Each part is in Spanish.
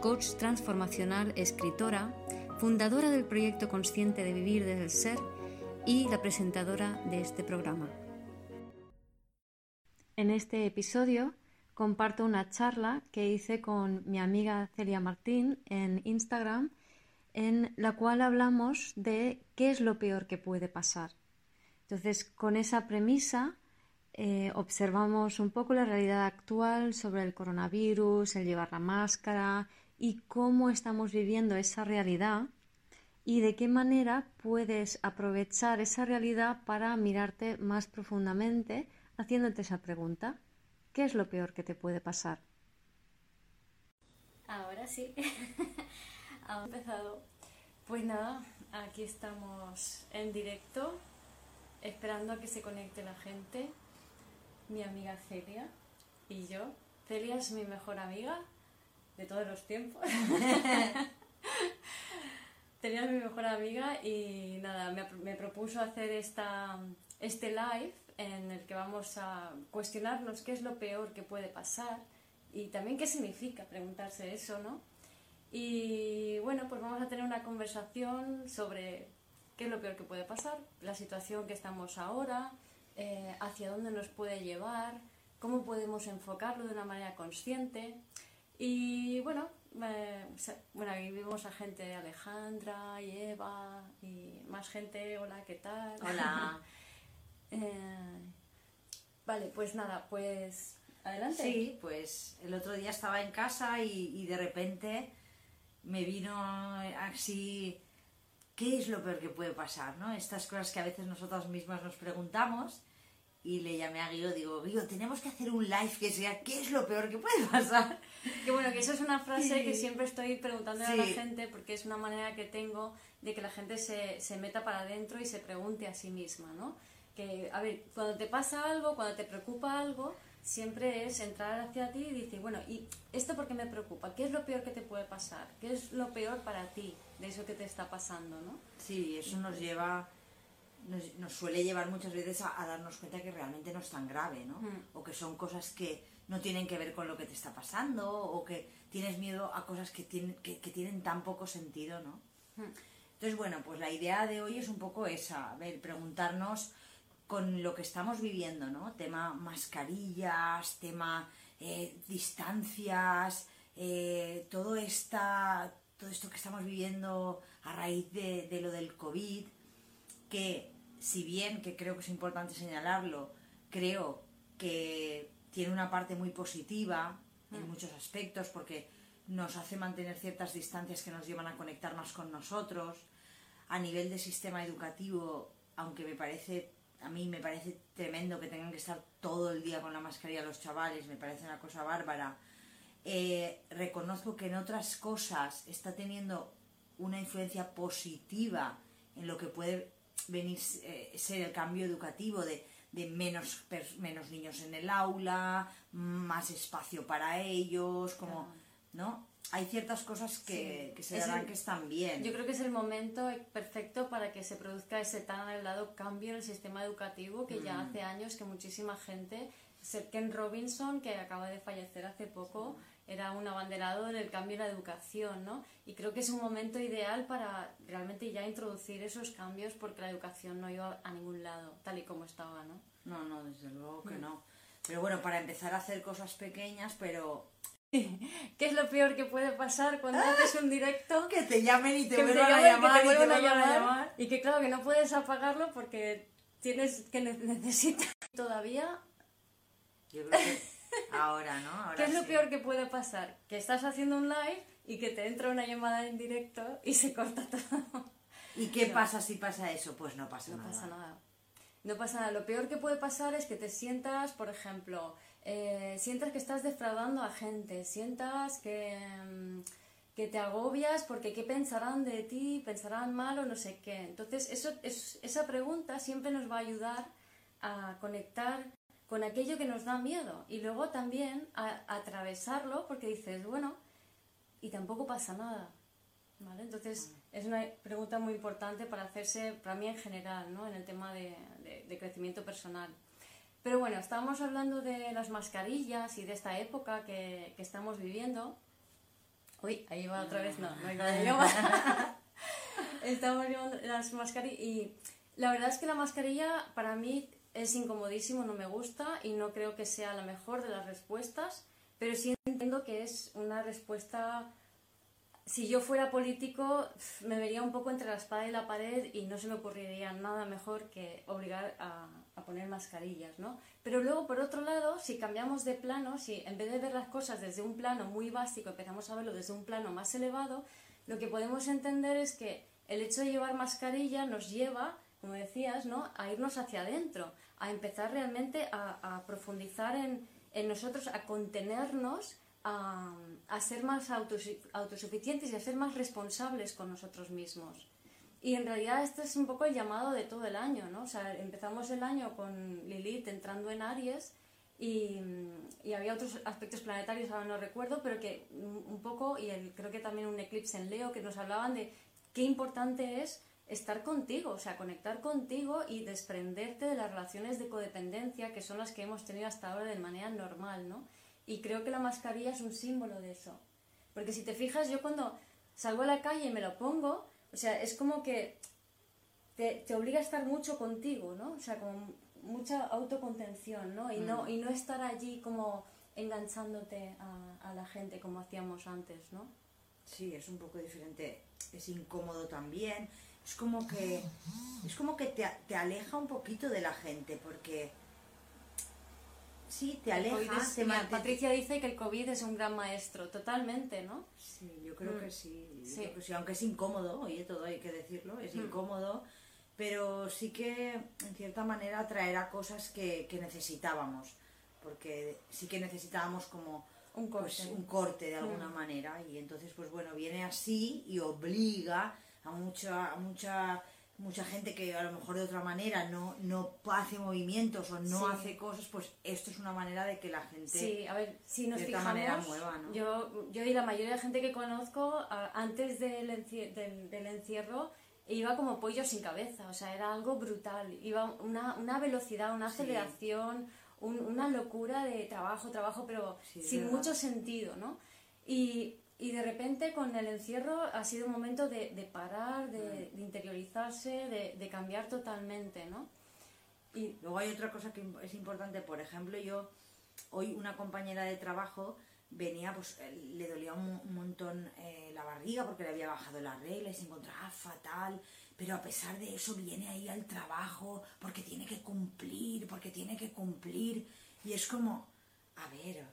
coach transformacional, escritora, fundadora del proyecto consciente de vivir desde el ser y la presentadora de este programa. En este episodio comparto una charla que hice con mi amiga Celia Martín en Instagram en la cual hablamos de qué es lo peor que puede pasar. Entonces, con esa premisa eh, observamos un poco la realidad actual sobre el coronavirus, el llevar la máscara y cómo estamos viviendo esa realidad y de qué manera puedes aprovechar esa realidad para mirarte más profundamente haciéndote esa pregunta. ¿Qué es lo peor que te puede pasar? Ahora sí, ha empezado. Pues nada, aquí estamos en directo, esperando a que se conecte la gente mi amiga Celia y yo. Celia es mi mejor amiga de todos los tiempos. Celia es mi mejor amiga y nada, me, propuso hacer esta, este live en el que vamos a cuestionarnos qué es lo peor que puede pasar y también qué significa preguntarse eso, ¿no? Y bueno, pues vamos a tener una conversación sobre qué es lo peor que puede pasar, la situación que estamos ahora, eh, hacia dónde nos puede llevar, cómo podemos enfocarlo de una manera consciente. Y bueno, eh, bueno, aquí vimos a gente, Alejandra y Eva y más gente. Hola, ¿qué tal? Hola. Eh, vale, pues nada, pues adelante. Sí, pues el otro día estaba en casa y, y de repente me vino así ¿qué es lo peor que puede pasar? ¿no? Estas cosas que a veces nosotras mismas nos preguntamos y le llamé a Guido, digo, Guido, tenemos que hacer un live que sea, ¿qué es lo peor que puede pasar? Que bueno, que eso es una frase que siempre estoy preguntando a la gente porque es una manera que tengo de que la gente se, se meta para adentro y se pregunte a sí misma, ¿no? Que, a ver, cuando te pasa algo, cuando te preocupa algo, siempre es entrar hacia ti y decir, bueno, ¿y esto por qué me preocupa? ¿Qué es lo peor que te puede pasar? ¿Qué es lo peor para ti de eso que te está pasando, no? Sí, eso nos lleva nos, suele llevar muchas veces a, darnos cuenta que realmente no es tan grave, ¿no? Mm. O que son cosas que no tienen que ver con lo que te está pasando, o que tienes miedo a cosas que tienen, que, tienen tan poco sentido, ¿no? Mm. Entonces, bueno, pues la idea de hoy es un poco esa, a ver, preguntarnos con lo que estamos viviendo, ¿no? Tema mascarillas, tema eh, distancias, eh, todo, esta, todo esto que estamos viviendo a raíz de, de lo del COVID, que si bien, que creo que es importante señalarlo, creo que tiene una parte muy positiva en mm. muchos aspectos porque nos hace mantener ciertas distancias que nos llevan a conectar más con nosotros. A nivel de sistema educativo, aunque me parece, a mí me parece tremendo que tengan que estar todo el día con la mascarilla los chavales, me parece una cosa bárbara. Eh, reconozco que en otras cosas está teniendo una influencia positiva en lo que puede venir eh, ser el cambio educativo de, menos, menos niños en el aula, más espacio para ellos, como, ¿no? Hay ciertas cosas que, se darán que están bien. Yo creo que es el momento perfecto para que se produzca ese tan anhelado cambio en el sistema educativo que ya mm. hace años que muchísima gente, Ken Robinson, que acaba de fallecer hace poco, era un abanderado del cambio en la educación, ¿no? Y creo que es un momento ideal para realmente ya introducir esos cambios porque la educación no iba a ningún lado, tal y como estaba, ¿no? No, no, desde luego que mm. no. Pero bueno, para empezar a hacer cosas pequeñas, pero... ¿Qué es lo peor que puede pasar cuando ¡Ah! haces un directo? Que te llamen y te vuelvan a llamar, y te a llamar. Y que claro, que no puedes apagarlo porque tienes que necesitar todavía... Yo creo que Ahora, ¿no? ¿Qué es lo peor que puede pasar? Que estás haciendo un live y que te entra una llamada en directo y se corta todo. ¿Y qué pasa si pasa eso? Pues no pasa nada. No pasa nada. No pasa nada. Lo peor que puede pasar es que te sientas, por ejemplo, eh, sientas que estás defraudando a gente, sientas que, mm, que te agobias porque qué pensarán de ti, pensarán mal o no sé qué. Entonces, eso, es, esa pregunta siempre nos va a ayudar a conectar con aquello que nos da miedo y luego también a, atravesarlo porque dices, bueno, y tampoco pasa nada. ¿Vale? Entonces, es una pregunta muy importante para hacerse, para mí en general, ¿no? en el tema de, de crecimiento personal. Pero bueno, estábamos hablando de las mascarillas y de esta época que, que estamos viviendo. Uy, ahí va otra vez, no, no hay nada Estamos viendo las mascarillas y la verdad es que la mascarilla para mí es incomodísimo, no me gusta y no creo que sea la mejor de las respuestas, pero sí entiendo que es una respuesta si yo fuera político me vería un poco entre la espada y la pared y no se me ocurriría nada mejor que obligar a, poner mascarillas, ¿no? Pero luego, por otro lado, si cambiamos de plano, si en vez de ver las cosas desde un plano muy básico empezamos a verlo desde un plano más elevado, lo que podemos entender es que el hecho de llevar mascarilla nos lleva, como decías, ¿no? a irnos hacia adentro, a empezar realmente a, profundizar en, en nosotros, a contenernos a, ser más autosuficientes y a ser más responsables con nosotros mismos. Y en realidad este es un poco el llamado de todo el año, ¿no? O sea, empezamos el año con Lilith entrando en Aries y, y, había otros aspectos planetarios, ahora no recuerdo, pero que un poco, y el, creo que también un eclipse en Leo, que nos hablaban de qué importante es estar contigo, o sea, conectar contigo y desprenderte de las relaciones de codependencia que son las que hemos tenido hasta ahora de manera normal, ¿no? Y creo que la mascarilla es un símbolo de eso. Porque si te fijas, yo cuando salgo a la calle y me lo pongo, o sea, es como que te, te obliga a estar mucho contigo, ¿no? O sea, con mucha autocontención, ¿no? Y, no, mm. y no estar allí como enganchándote a, a, la gente como hacíamos antes, ¿no? Sí, es un poco diferente, es incómodo también, es como que, es como que te, te aleja un poquito de la gente, porque Sí, te alejas. Patricia dice que el COVID es un gran maestro, totalmente, ¿no? Sí, yo creo que mm. sí. sí. Aunque es incómodo, oye, todo hay que decirlo, es mm. incómodo, pero sí que en cierta manera traerá cosas que, necesitábamos, porque sí que necesitábamos como un corte, pues, un corte de alguna mm. manera, y entonces, pues bueno, viene así y obliga a mucha, a mucha mucha gente que a lo mejor de otra manera no, no hace movimientos o no hace cosas, pues esto es una manera de que la gente sí, a ver, si nos fijamos, yo, yo y la mayoría de gente que conozco antes del, del, encierro iba como pollo sin cabeza, o sea, era algo brutal, iba una, una velocidad, una aceleración, una locura de trabajo, trabajo, pero sin mucho sentido, ¿no? Y y de repente con el encierro ha sido un momento de, de parar, de, de interiorizarse, de, cambiar totalmente, ¿no? Y luego hay otra cosa que es importante, por ejemplo, yo hoy una compañera de trabajo venía, pues eh, le dolía un, montón eh, la barriga porque le había bajado la regla y se encontraba fatal, pero a pesar de eso viene ahí al trabajo porque tiene que cumplir, porque tiene que cumplir y es como, a ver,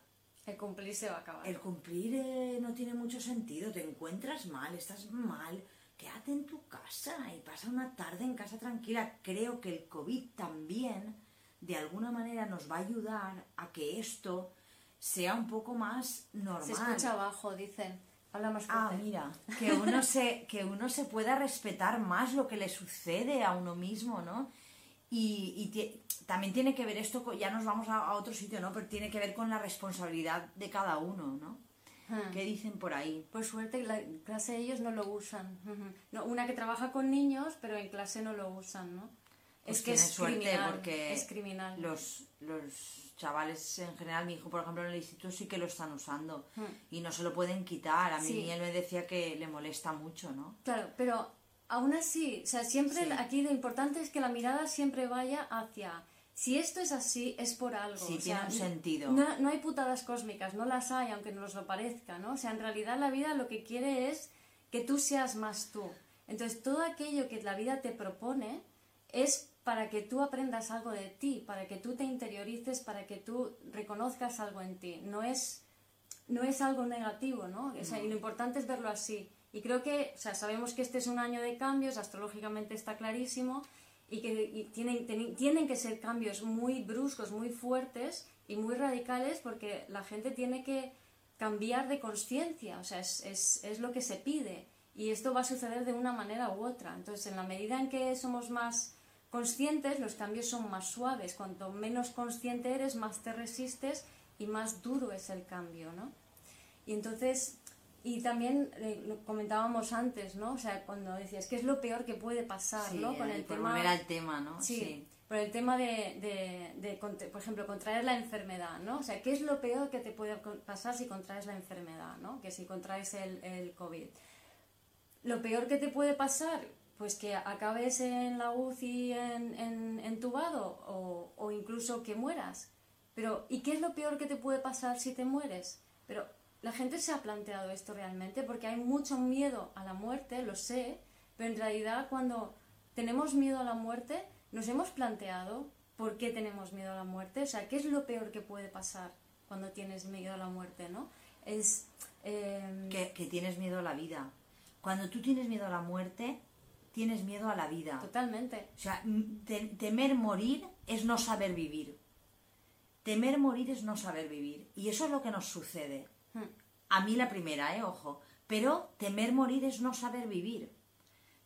el cumplir se va a acabar. El cumplir eh, no tiene mucho sentido. Te encuentras mal, estás mal. Quédate en tu casa y pasa una tarde en casa tranquila. Creo que el COVID también, de alguna manera, nos va a ayudar a que esto sea un poco más normal. Se escucha abajo, dicen. Habla más Ah, mira, que uno, se, que uno se pueda respetar más lo que le sucede a uno mismo, ¿no? Y, también tiene que ver esto, ya nos vamos a, otro sitio, ¿no? Pero tiene que ver con la responsabilidad de cada uno, ¿no? Hmm. ¿Qué dicen por ahí? Por suerte, la clase ellos no lo usan. no, una que trabaja con niños, pero en clase no lo usan, ¿no? Pues es que es suerte criminal, porque es criminal. Los, los chavales en general, mi hijo por ejemplo en el instituto sí que lo están usando hmm. y no se lo pueden quitar. A mí él me decía que le molesta mucho, ¿no? Claro, pero aún así, o sea, siempre aquí lo importante es que la mirada siempre vaya hacia si esto es así, es por algo. Sí, tiene un sentido. No, no, hay putadas cósmicas, no las hay, aunque nos lo parezca, ¿no? O sea, en realidad la vida lo que quiere es que tú seas más tú. Entonces, todo aquello que la vida te propone es para que tú aprendas algo de ti, para que tú te interiorices, para que tú reconozcas algo en ti. No es, no es algo negativo, ¿no? O sea, y lo importante es verlo así. Y creo que, o sea, sabemos que este es un año de cambios, astrológicamente está clarísimo, y que tienen, tienen que ser cambios muy bruscos, muy fuertes y muy radicales, porque la gente tiene que cambiar de conciencia, o sea, es, es, es lo que se pide. Y esto va a suceder de una manera u otra. Entonces, en la medida en que somos más conscientes, los cambios son más suaves. Cuanto menos consciente eres, más te resistes y más duro es el cambio, ¿no? Y entonces, y también eh, lo comentábamos antes, ¿no? O sea, cuando decías, ¿qué es lo peor que puede pasar, ¿no? Con el tema... Volver al tema, ¿no? Sí, por el tema de, de, por ejemplo, contraer la enfermedad, ¿no? O sea, ¿qué es lo peor que te puede pasar si contraes la enfermedad, ¿no? Que si contraes el, el COVID. Lo peor que te puede pasar, pues que acabes en la UCI en, en, entubado o, o, incluso que mueras. Pero, ¿y qué es lo peor que te puede pasar si te mueres? Pero la gente se ha planteado esto realmente porque hay mucho miedo a la muerte, lo sé, pero en realidad cuando tenemos miedo a la muerte, nos hemos planteado por qué tenemos miedo a la muerte, o sea, qué es lo peor que puede pasar cuando tienes miedo a la muerte, ¿no? Es... Em, que, que tienes miedo a la vida. Cuando tú tienes miedo a la muerte, tienes miedo a la vida. Totalmente. O sea, temer morir es no saber vivir. Temer morir es no saber vivir. Y eso es lo que nos sucede. A mí la primera, ¿eh? Ojo. Pero temer morir es no saber vivir.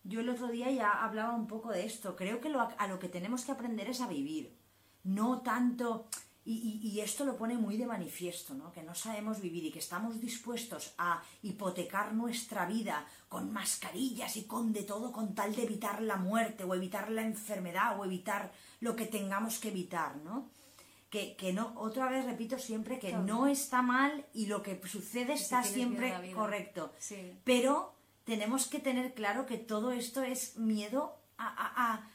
Yo el otro día ya hablaba un poco de esto. Creo que lo, a lo que tenemos que aprender es a vivir. No tanto y, esto lo pone muy de manifiesto, ¿no? que no sabemos vivir y que estamos dispuestos a hipotecar nuestra vida con mascarillas y con de todo con tal de evitar la muerte o evitar la enfermedad o evitar lo que tengamos que evitar, ¿no? Que, no, otra vez repito siempre que no está mal y lo que sucede está siempre correcto. Pero tenemos que tener claro que todo esto es miedo a, a,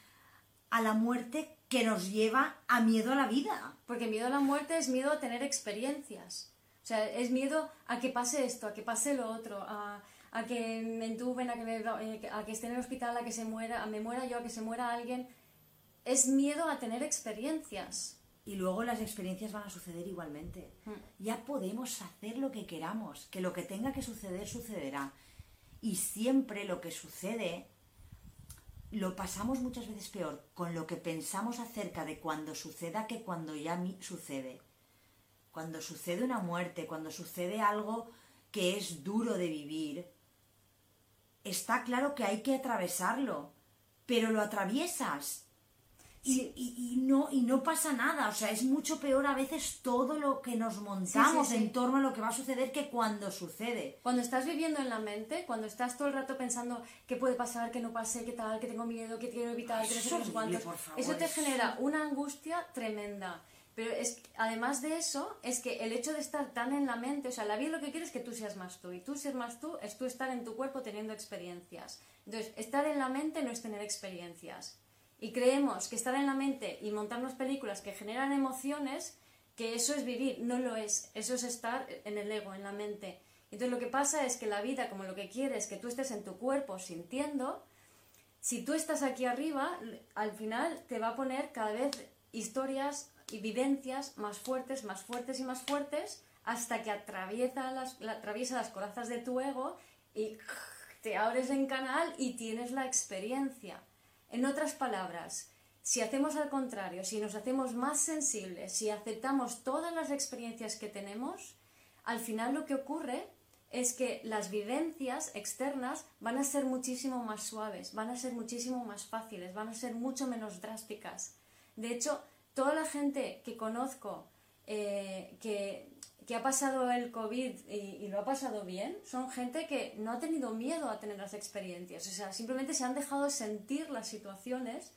a la muerte que nos lleva a miedo a la vida. Porque miedo a la muerte es miedo a tener experiencias. O sea, es miedo a que pase esto, a que pase lo otro, a, que me entuben, a que, me, eh, a que esté en el hospital, a que se muera, a me muera yo, a que se muera alguien. Es miedo a tener experiencias. Y luego las experiencias van a suceder igualmente. Hmm. Ya podemos hacer lo que queramos, que lo que tenga que suceder sucederá. Y siempre lo que sucede lo pasamos muchas veces peor con lo que pensamos acerca de cuando suceda que cuando ya sucede. Cuando sucede una muerte, cuando sucede algo que es duro de vivir, está claro que hay que atravesarlo, pero lo atraviesas y, no, y no pasa nada, o sea, es mucho peor a veces todo lo que nos montamos en torno a lo que va a suceder que cuando sucede. Cuando estás viviendo en la mente, cuando estás todo el rato pensando qué puede pasar, qué no pase, qué tal, que tengo miedo, que quiero evitar, que no sé cuántos, eso te genera una angustia tremenda. Pero es, además de eso, es que el hecho de estar tan en la mente, o sea, la vida lo que quiere es que tú seas más tú, y tú ser más tú es tú estar en tu cuerpo teniendo experiencias. Entonces, estar en la mente no es tener experiencias y creemos que estar en la mente y montarnos películas que generan emociones, que eso es vivir, no lo es, eso es estar en el ego, en la mente. Entonces lo que pasa es que la vida, como lo que quiere es que tú estés en tu cuerpo sintiendo, si tú estás aquí arriba, al final te va a poner cada vez historias y vivencias más fuertes, más fuertes y más fuertes, hasta que atraviesa las, atraviesa las corazas de tu ego y te abres en canal y tienes la experiencia. En otras palabras, si hacemos al contrario, si nos hacemos más sensibles, si aceptamos todas las experiencias que tenemos, al final lo que ocurre es que las vivencias externas van a ser muchísimo más suaves, van a ser muchísimo más fáciles, van a ser mucho menos drásticas. De hecho, toda la gente que conozco eh, que que ha pasado el COVID y, lo ha pasado bien, son gente que no ha tenido miedo a tener las experiencias. O sea, simplemente se han dejado sentir las situaciones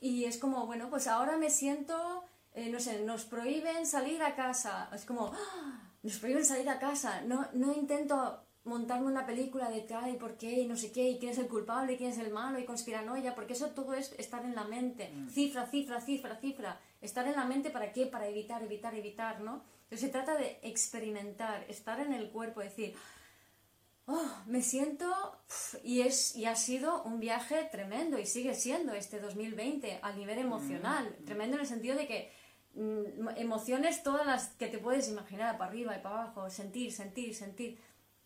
y es como, bueno, pues ahora me siento, eh, no sé, nos prohíben salir a casa. Es como, ¡Ah! nos prohíben salir a casa. No, no intento montarme una película de qué y por qué y no sé qué y quién es el culpable y quién es el malo y conspiranoia, porque eso todo es estar en la mente. Mm. Cifra, cifra, cifra, cifra. Estar en la mente para qué? Para evitar, evitar, evitar, ¿no? Entonces se trata de experimentar, estar en el cuerpo, decir, oh, me siento y es y ha sido un viaje tremendo y sigue siendo este 2020 a nivel mm, emocional, mm. tremendo en el sentido de que mm, emociones todas las que te puedes imaginar, para arriba y para abajo, sentir, sentir, sentir,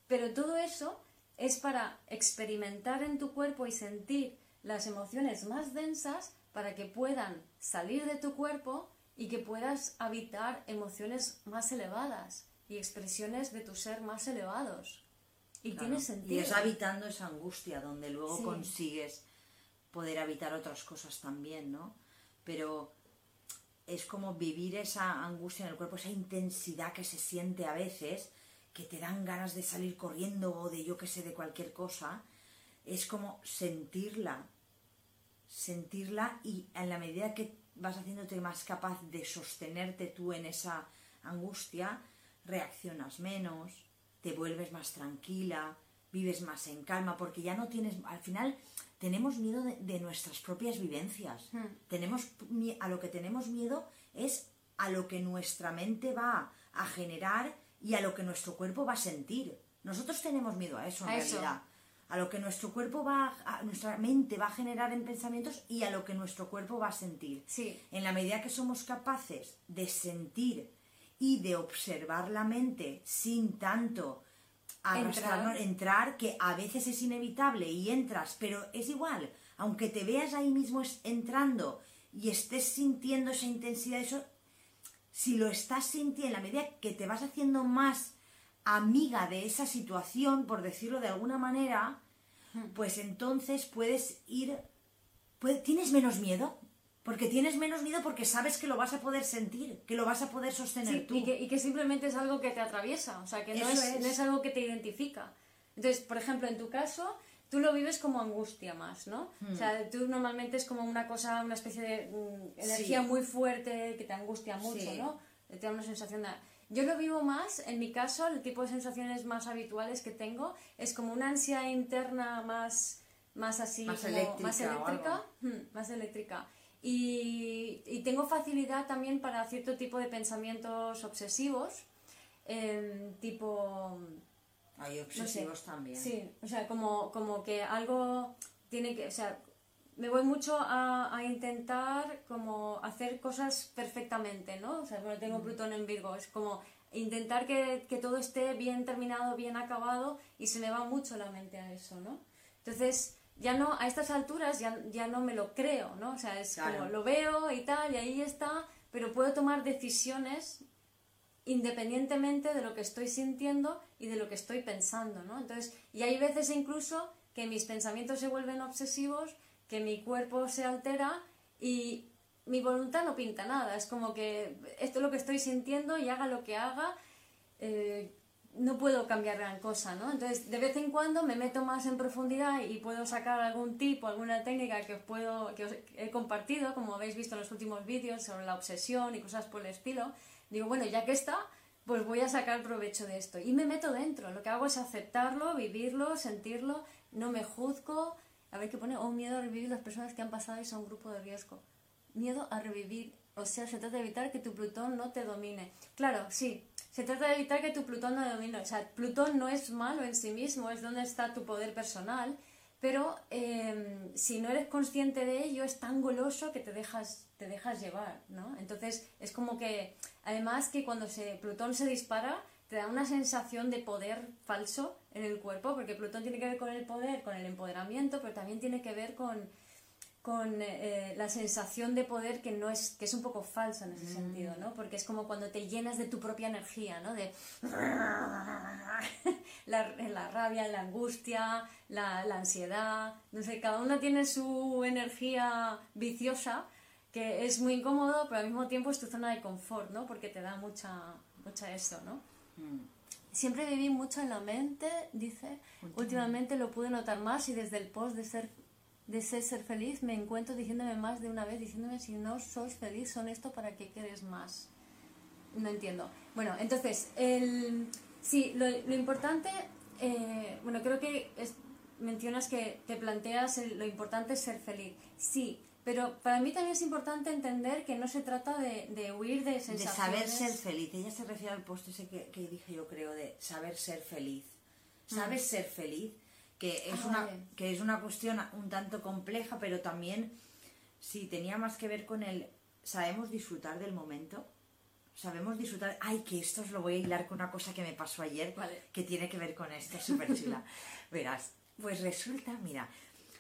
pero todo eso es para experimentar en tu cuerpo y sentir las emociones más densas para que puedan salir de tu cuerpo y que puedas habitar emociones más elevadas. y expresiones de tu ser más elevados. Y tiene sentido. Y es habitando esa angustia donde luego consigues poder habitar otras cosas también, ¿no? Pero es como vivir esa angustia en el cuerpo, esa intensidad que se siente a veces, que te dan ganas de salir corriendo o de yo que sé, de cualquier cosa, es como sentirla, sentirla y en la medida que vas haciéndote más capaz de sostenerte tú en esa angustia, reaccionas menos, te vuelves más tranquila, vives más en calma, porque ya no tienes, al final tenemos miedo de, nuestras propias vivencias. Hmm. Tenemos, a lo que tenemos miedo es a lo que nuestra mente va a generar y a lo que nuestro cuerpo va a sentir. Nosotros tenemos miedo a eso en realidad. A lo que nuestro cuerpo va, a, nuestra mente va a generar en pensamientos y a lo que nuestro cuerpo va a sentir. Sí. En la medida que somos capaces de sentir y de observar la mente sin tanto entrar. entrar, que a veces es inevitable y entras, pero es igual, aunque te veas ahí mismo entrando y estés sintiendo esa intensidad, eso, si lo estás sintiendo, en la medida que te vas haciendo más amiga de esa situación, por decirlo de alguna manera, hmm. pues entonces puedes ir, tienes menos miedo, porque tienes menos miedo porque sabes que lo vas a poder sentir, que lo vas a poder sostener tú. Y que, y que, simplemente es algo que te atraviesa, o sea, que no es, no es, algo que te identifica. Entonces, por ejemplo, en tu caso, tú lo vives como angustia más, ¿no? O sea, hmm. tú normalmente es como una cosa, una especie de mm, energía muy fuerte que te angustia mucho, ¿no? Te da una sensación de... Yo lo vivo más, en mi caso, el tipo de sensaciones más habituales que tengo es como una ansia interna más, más así, más eléctrica. Más eléctrica, hmm, más eléctrica. Y, tengo facilidad también para cierto tipo de pensamientos obsesivos, em, tipo... Hay obsesivos también. Sí, o sea, como, como que algo tiene que... O sea, me voy mucho a, intentar como hacer cosas perfectamente, ¿no? O sea, bueno, tengo mm. Plutón en Virgo, es como intentar que, que, todo esté bien terminado, bien acabado y se me va mucho la mente a eso, ¿no? Entonces, ya no, a estas alturas ya, ya no me lo creo, ¿no? O sea, es como lo veo y tal, y ahí está, pero puedo tomar decisiones independientemente de lo que estoy sintiendo y de lo que estoy pensando, ¿no? Entonces, y hay veces incluso que mis pensamientos se vuelven obsesivos, que mi cuerpo se altera y mi voluntad no pinta nada, es como que esto es lo que estoy sintiendo y haga lo que haga, eh, no puedo cambiar gran cosa, ¿no? Entonces, de vez en cuando me meto más en profundidad y puedo sacar algún tipo, alguna técnica que os puedo, que os he compartido, como habéis visto en los últimos vídeos sobre la obsesión y cosas por el estilo. Digo, bueno, ya que está, pues voy a sacar provecho de esto. Y me meto dentro. Lo que hago es aceptarlo, vivirlo, sentirlo, no me juzgo. A ver qué pone, oh, miedo a revivir las personas que han pasado y son un grupo de riesgo. Miedo a revivir. O sea, se trata de evitar que tu Plutón no te domine. Claro, sí, se trata de evitar que tu Plutón no domine. O sea, Plutón no es malo en sí mismo, es donde está tu poder personal, pero em, si no eres consciente de ello, es tan goloso que te dejas, te dejas llevar, ¿no? Entonces, es como que, además que cuando se, Plutón se dispara, te da una sensación de poder falso en el cuerpo, porque Plutón tiene que ver con el poder, con el empoderamiento, pero también tiene que ver con con eh, la sensación de poder que no es que es un poco falsa en ese mm. sentido, ¿no? Porque es como cuando te llenas de tu propia energía, ¿no? De la, rabia, la angustia, la, ansiedad, no sé, cada una tiene su energía viciosa que es muy incómodo, pero al mismo tiempo es tu zona de confort, ¿no? Porque te da mucha, mucha eso, ¿no? Mm. Siempre viví mucho en la mente, dice. Últimamente lo pude notar más y desde el post de ser de ser, ser feliz, me encuentro diciéndome más de una vez, diciéndome si no sos feliz, son esto, ¿para qué quieres más? No entiendo. Bueno, entonces, el, sí, lo, lo importante, eh, bueno, creo que mencionas que te planteas lo importante es ser feliz. Sí, pero para mí también es importante entender que no se trata de, de huir de sensaciones. De saber ser feliz. Ella se refiere al post ese que, que dije yo, creo, de saber ser feliz. ¿Sabes mm. ser feliz? que es, ah, una, que es una cuestión un tanto compleja, pero también sí tenía más que ver con el sabemos disfrutar del momento, sabemos disfrutar, ay, que esto os lo voy a hilar con una cosa que me pasó ayer, que tiene que ver con esto, súper chula. Verás, pues resulta, mira,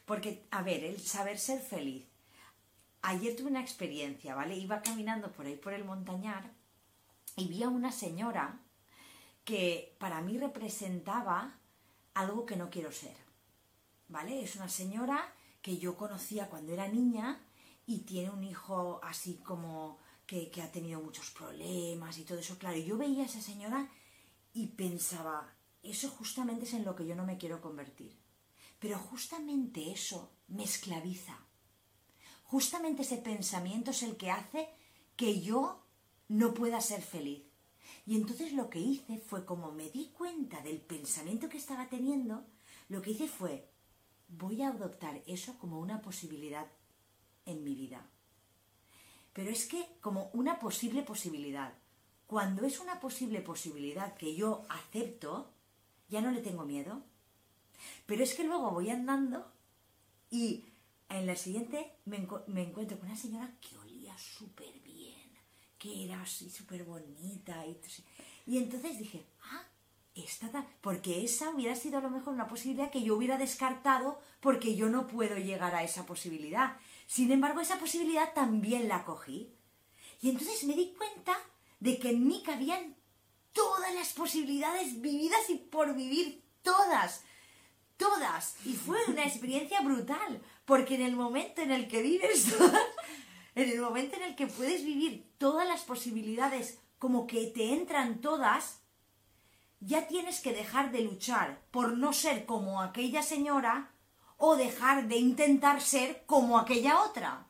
porque, a ver, el saber ser feliz. Ayer tuve una experiencia, ¿vale? Iba caminando por ahí por el montañar y vi a una señora que para mí representaba algo que no quiero ser. ¿Vale? Es una señora que yo conocía cuando era niña y tiene un hijo así como que, ha tenido muchos problemas y todo eso. Claro, yo veía a esa señora y pensaba, eso justamente es en lo que yo no me quiero convertir. Pero justamente eso me esclaviza. Justamente ese pensamiento es el que hace que yo no pueda ser feliz. Y entonces lo que hice fue, como me di cuenta del pensamiento que estaba teniendo, lo que hice fue, voy a adoptar eso como una posibilidad en mi vida. Pero es que como una posible posibilidad. Cuando es una posible posibilidad que yo acepto, ya no le tengo miedo. Pero es que luego voy andando y en la siguiente me, encuentro con una señora que olía súper bien, que era así súper bonita. Y, y entonces dije, ah, esta porque esa hubiera sido a lo mejor una posibilidad que yo hubiera descartado porque yo no puedo llegar a esa posibilidad. Sin embargo, esa posibilidad también la cogí. Y entonces me di cuenta de que en mí cabían todas las posibilidades vividas y por vivir todas. Todas. Y fue una experiencia brutal. Porque en el momento en el que vives en el momento en el que puedes vivir todas las posibilidades como que te entran todas, ya tienes que dejar de luchar por no ser como aquella señora o dejar de intentar ser como aquella otra.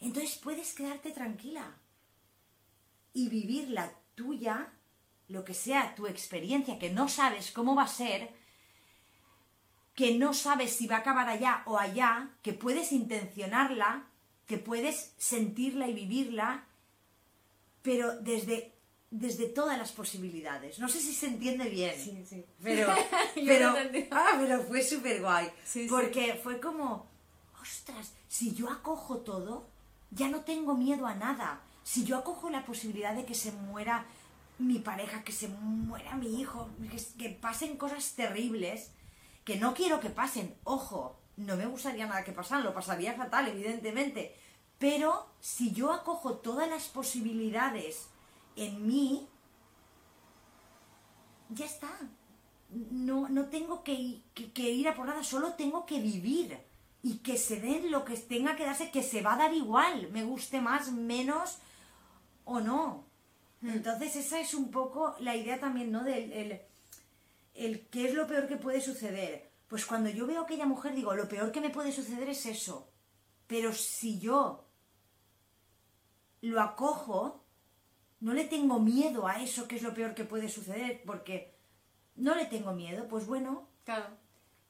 Entonces puedes quedarte tranquila y vivir la tuya, lo que sea tu experiencia, que no sabes cómo va a ser, que no sabes si va a acabar allá o allá, que puedes intencionarla, que puedes sentirla y vivirla, pero desde desde todas las posibilidades. No sé si se entiende bien. Sí, sí. Pero, pero, ah, pero fue súper guay. porque fue como, ostras, si yo acojo todo, ya no tengo miedo a nada. Si yo acojo la posibilidad de que se muera mi pareja, que se muera mi hijo, que, que pasen cosas terribles, que no quiero que pasen, ojo, no me gustaría nada que pasaran, lo pasaría fatal, evidentemente. Pero si yo acojo todas las posibilidades en mí, ya está. No, no tengo que, ir a por nada, solo tengo que vivir. Y que se den lo que tenga que darse, que se va a dar igual, me guste más, menos o no. Hmm. Entonces esa es un poco la idea también, ¿no? Del el, el qué es lo peor que puede suceder. Pues cuando yo veo a aquella mujer digo, lo peor que me puede suceder es eso. Pero si yo lo acojo, no le tengo miedo a eso que es lo peor que puede suceder, porque no le tengo miedo, pues bueno. Claro.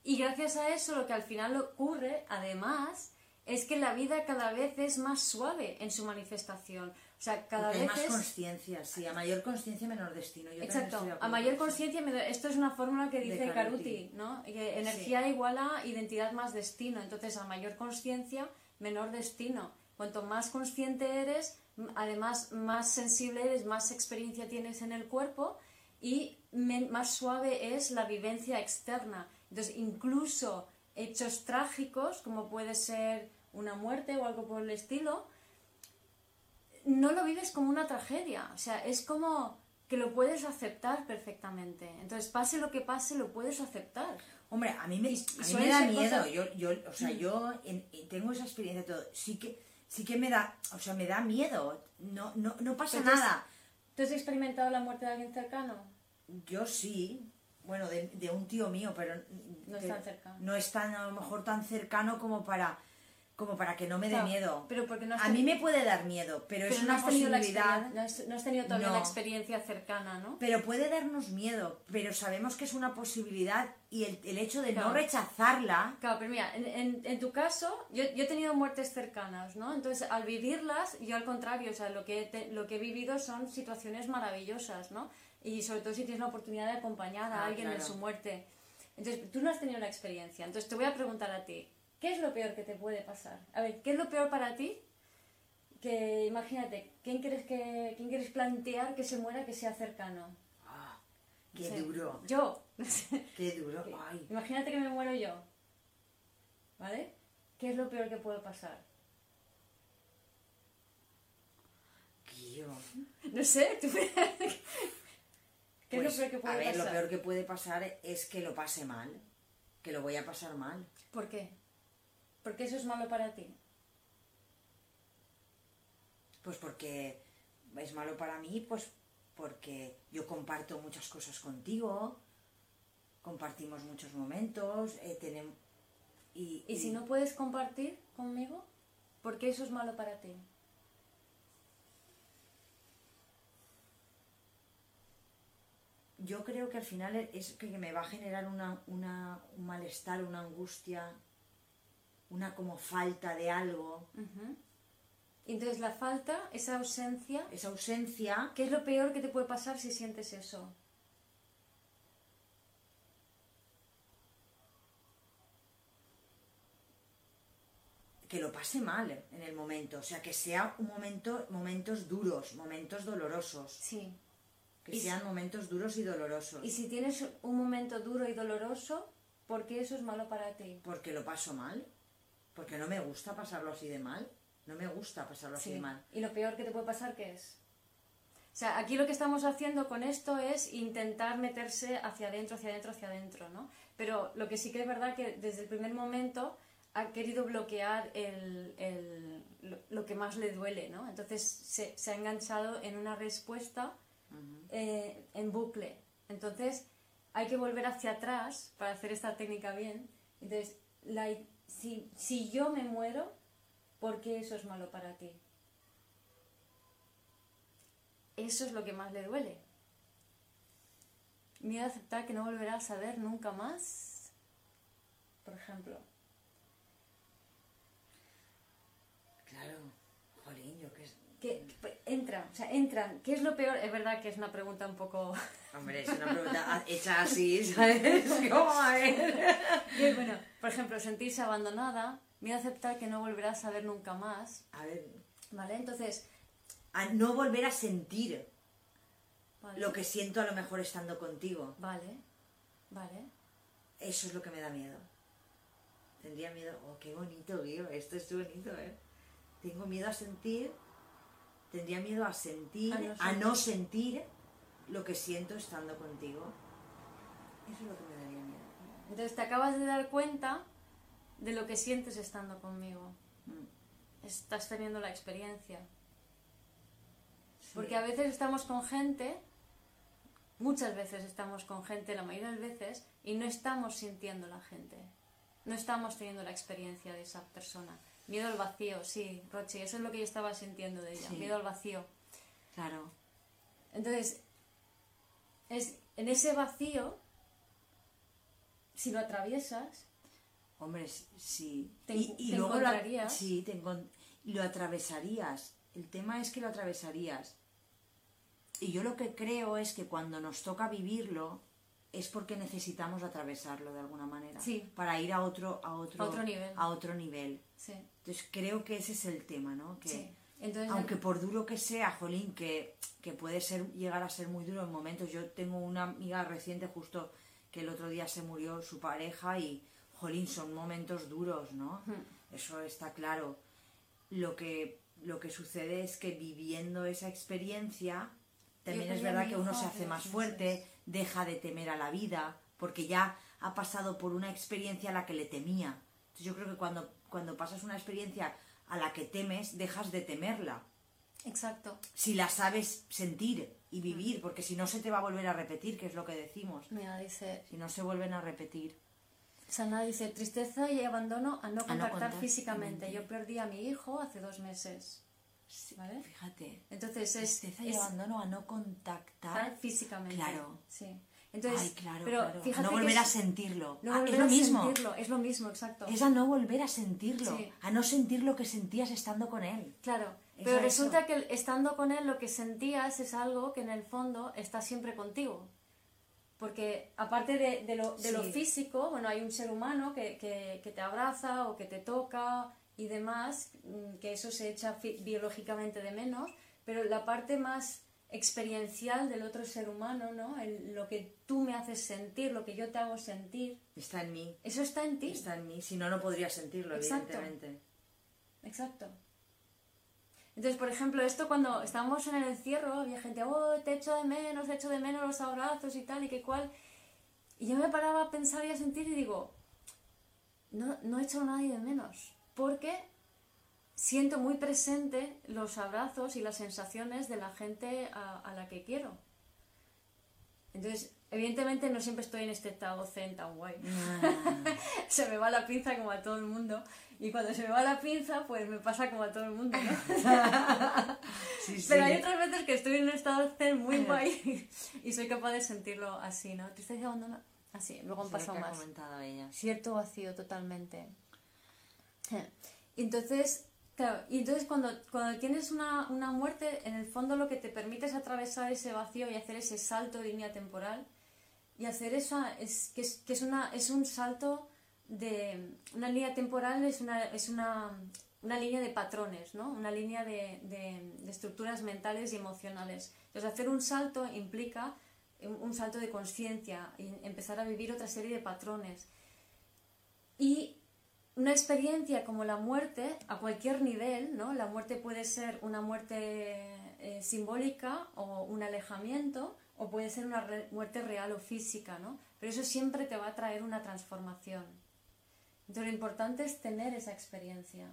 Y gracias a eso lo que al final ocurre, además, es que la vida cada vez es más suave en su manifestación. O sea, cada vez hay más conciencia, sí, a mayor conciencia menor destino. Exacto, a mayor conciencia, esto es una fórmula que dice Caruti, ¿no? Que energía iguala identidad más destino. Entonces, a mayor conciencia, menor destino. Cuanto más consciente eres, además más sensible eres, más experiencia tienes en el cuerpo y más suave es la vivencia externa. Entonces, incluso hechos trágicos, como puede ser una muerte o algo por el estilo, no lo vives como una tragedia. O sea, es como que lo puedes aceptar perfectamente. Entonces, pase lo que pase, lo puedes aceptar. Hombre, a mí me, da miedo. Yo, yo, o sea, yo tengo esa experiencia todo. Sí que sí que me da, o sea, me da miedo. No, no, no pasa nada. ¿Tú has experimentado la muerte de alguien cercano? Yo sí. Bueno, de, de un tío mío, pero... No es tan cercano. No es tan, a lo mejor tan cercano como para como para que no me dé miedo. Pero porque no A mí me puede dar miedo, pero, es una posibilidad. No has, tenido todavía la experiencia cercana, ¿no? Pero puede darnos miedo, pero sabemos que es una posibilidad y el, el hecho de no rechazarla. Claro, pero mira, en, en, tu caso, yo, yo, he tenido muertes cercanas, ¿no? Entonces, al vivirlas, yo al contrario, o sea, lo que, he, lo que he vivido son situaciones maravillosas, ¿no? Y sobre todo si tienes la oportunidad de acompañar a ah, alguien en su muerte. Entonces, tú no has tenido la experiencia. Entonces, te voy a preguntar a ti, ¿Qué es lo peor que te puede pasar? A ver, ¿qué es lo peor para ti? Que imagínate, ¿quién quieres, que, ¿quién quieres plantear que se muera que sea cercano? Ah, qué duro. Yo. Qué duro. Imagínate que me muero yo. ¿Vale? ¿Qué es lo peor que puede pasar? No sé, tú... ¿Qué es lo peor que puede a ver, pasar? lo peor que puede pasar es que lo pase mal, que lo voy a pasar mal. ¿Por qué? Porque eso es malo para ti. Pues porque es malo para mí, pues porque yo comparto muchas cosas contigo, compartimos muchos momentos, eh, tenemos... Y, ¿Y si no puedes compartir conmigo? ¿Por qué eso es malo para ti? Yo creo que al final es que me va a generar una, una- un malestar, una angustia, una como falta de algo. Ujú. Entonces la falta, esa ausencia, Esa ausencia, ¿qué es lo peor que te puede pasar si sientes eso? que lo pase mal en el momento. O sea, que sea un momento, momentos duros, momentos dolorosos. Sí. Que Y sean momentos duros y dolorosos. Y si tienes un momento duro y doloroso, ¿por qué eso es malo para ti? Porque lo paso mal. Porque no me gusta pasarlo así de mal. No me gusta pasarlo así Sí. de mal. ¿Y lo peor que te puede pasar qué es? O sea, aquí lo que estamos haciendo con esto es intentar meterse hacia adentro, hacia adentro, hacia adentro, ¿no? Pero lo que sí que es verdad que desde el primer momento ha querido bloquear el, el- lo, lo que más le duele, ¿no? Entonces se, se ha enganchado en una respuesta eh, en bucle. Entonces hay que volver hacia atrás para hacer esta técnica bien. Entonces, la si, yo me muero, ¿por qué eso es malo para ti? Eso es lo que más le duele. Miedo a aceptar que no volverá a saber nunca más. Por ejemplo. Claro. Jolín, yo qué... Que, que- entra, o sea, entran. ¿Qué es lo peor? Es verdad que es una pregunta un poco... Hombre, es una pregunta hecha así, ¿sabes? ¿Cómo a ver? bueno, por ejemplo, sentirse abandonada, miedo a aceptar que no volverá a saber nunca más. A ver, ¿Vale? Entonces, a no volver a sentir vale, lo que siento a lo mejor estando contigo. Vale, vale. Eso es lo que me da miedo. Tendría miedo. Oh, qué bonito, Guido. Esto es bonito, ¿eh? Tengo miedo a sentir. Tendría miedo a sentir, A no a no sentir lo que siento estando contigo. Eso es lo que me daría miedo. Entonces te acabas de dar cuenta de lo que sientes estando conmigo. Mm. Estás teniendo la experiencia. Sí. Porque a veces estamos con gente, muchas veces estamos con gente, la mayoría de las veces, y no estamos sintiendo la gente. No estamos teniendo la experiencia de esa persona. Miedo al vacío, sí, Rochi, eso es lo que yo estaba sintiendo de ella. Sí. Miedo al vacío. Claro. Entonces, es, en ese vacío, si lo atraviesas, Hombre, sí. Te y y te luego lo, encontrarías. sí, te encon- y lo atravesarías. El tema es que lo atravesarías. Y yo lo que creo es que cuando nos toca vivirlo es porque necesitamos atravesarlo de alguna manera. Sí. Para ir a otro, a otro, A otro nivel. a otro nivel. sí. Entonces creo que ese es el tema, ¿no? Que, sí. Entonces, aunque por duro que sea, Jolín, que, que puede ser llegar a ser muy duro en momentos. Yo tengo una amiga reciente justo que el otro día se murió su pareja y, Jolín, son momentos duros, ¿no? Eso está claro. Lo que, lo que sucede es que viviendo esa experiencia, también es verdad que uno se hace más fuerte, deja de temer a la vida, porque ya ha pasado por una experiencia a la que le temía. Entonces yo creo que cuando, cuando pasas una experiencia a la que temes, dejas de temerla. Exacto. Si la sabes sentir y vivir, porque si no se te va a volver a repetir, que es lo que decimos. Mira, dice, Si no se vuelven a repetir. Sana dice, tristeza y abandono a no no contactar físicamente. físicamente. Yo perdí a mi hijo hace dos meses. ¿Vale? Fíjate. Entonces es, Tristeza y abandono a no contactar. físicamente. Claro. Sí. Entonces, Ay, claro, pero claro. A fíjate no que volver a es- sentirlo. no Ah, volver es lo a mismo. sentirlo, es lo mismo, exacto. Es a no volver a sentirlo. Sí. A no sentir lo que sentías estando con él. Claro, Es pero a resulta eso. que estando con él lo que sentías es algo que en el fondo está siempre contigo. Porque aparte de, de lo, de lo Sí. físico, bueno, hay un ser humano que, que- que te abraza o que te toca y demás, mm, que eso se echa biológicamente de menos, pero la parte más experiencial del otro ser humano, ¿no? El- lo que tú me haces sentir, lo que yo te hago sentir, Está en mí. eso está en ti. Está en mí. Si no, no podría sentirlo, Exacto. evidentemente. Exacto. Entonces, por ejemplo, esto cuando estábamos en el encierro, había gente, oh, te echo de menos, te echo de menos los abrazos y tal y que cual. Y yo me paraba a pensar y a sentir y digo, no, no he hecho a nadie de menos, porque siento muy presente los abrazos y las sensaciones de la gente a, a la que quiero. Entonces, evidentemente no siempre estoy en este estado zen tan guay. se me va la pinza como a todo el mundo. Y cuando se me va la pinza, pues me pasa como a todo el mundo, ¿no? Pero hay otras veces que estoy en un estado zen muy guay y soy capaz de sentirlo así, ¿no? Te estás abandonando así, luego han pasado más. ella. Cierto vacío totalmente. Entonces, claro, y entonces cuando, cuando tienes una, una muerte, en el fondo lo que te permite es atravesar ese vacío y hacer ese salto de línea temporal. Y hacer eso es que es, que es, una, es un salto de una línea temporal es una, es una, una línea de patrones, ¿no? una línea de, de, estructuras mentales y emocionales. Entonces, hacer un salto implica un, salto de conciencia y empezar a vivir otra serie de patrones. Y una experiencia como la muerte, a cualquier nivel, ¿no? la muerte puede ser una muerte eh, simbólica o un alejamiento, o puede ser una muerte real o física, ¿no? pero eso siempre te va a traer una transformación. Entonces lo importante es tener esa experiencia.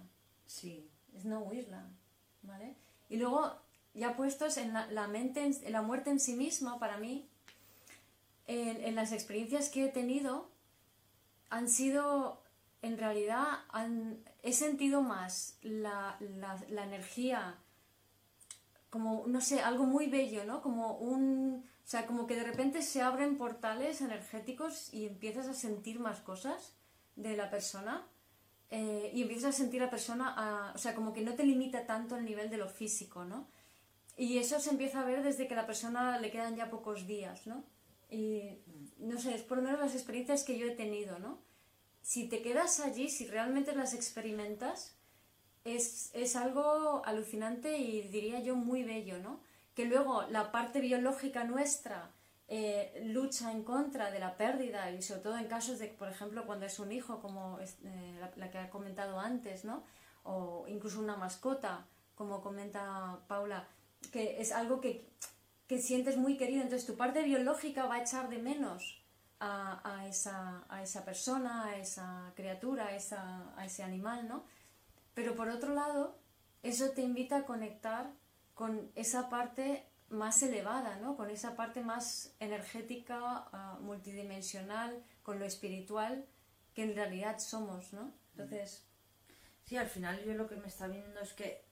Sí. Es no huirla, ¿vale? Y luego, ya puestos en la, mente, en la muerte en sí misma, para mí, en, las experiencias que he tenido, han sido, en realidad, he sentido más la, la, energía como, no sé, algo muy bello, ¿no? Como un... O sea, como que de repente se abren portales energéticos y empiezas a sentir más cosas de la persona eh, y empiezas a sentir a la persona, o sea, como que no te limita tanto el nivel de lo físico, ¿no? Y eso se empieza a ver desde que a la persona le quedan ya pocos días, ¿no? Y no sé, es por lo menos las experiencias que yo he tenido, ¿no? Si te quedas allí, si realmente las experimentas, es, es algo alucinante y diría yo muy bello, ¿no? Que luego la parte biológica nuestra, eh, lucha en contra de la pérdida y sobre todo en casos de, por ejemplo, cuando es un hijo, como eh, la, que ha comentado antes, ¿no? O incluso una mascota, como comenta Paula, que es algo que, que sientes muy querido. Entonces tu parte biológica va a echar de menos a, a, esa, a esa persona, a esa criatura, a, esa, a ese animal, ¿no? Pero por otro lado, eso te invita a conectar con esa parte más elevada, ¿no? Con esa parte más energética, ah, multidimensional, con lo espiritual, que en realidad somos, ¿no? Entonces... Sí, al final yo lo que me está viendo es que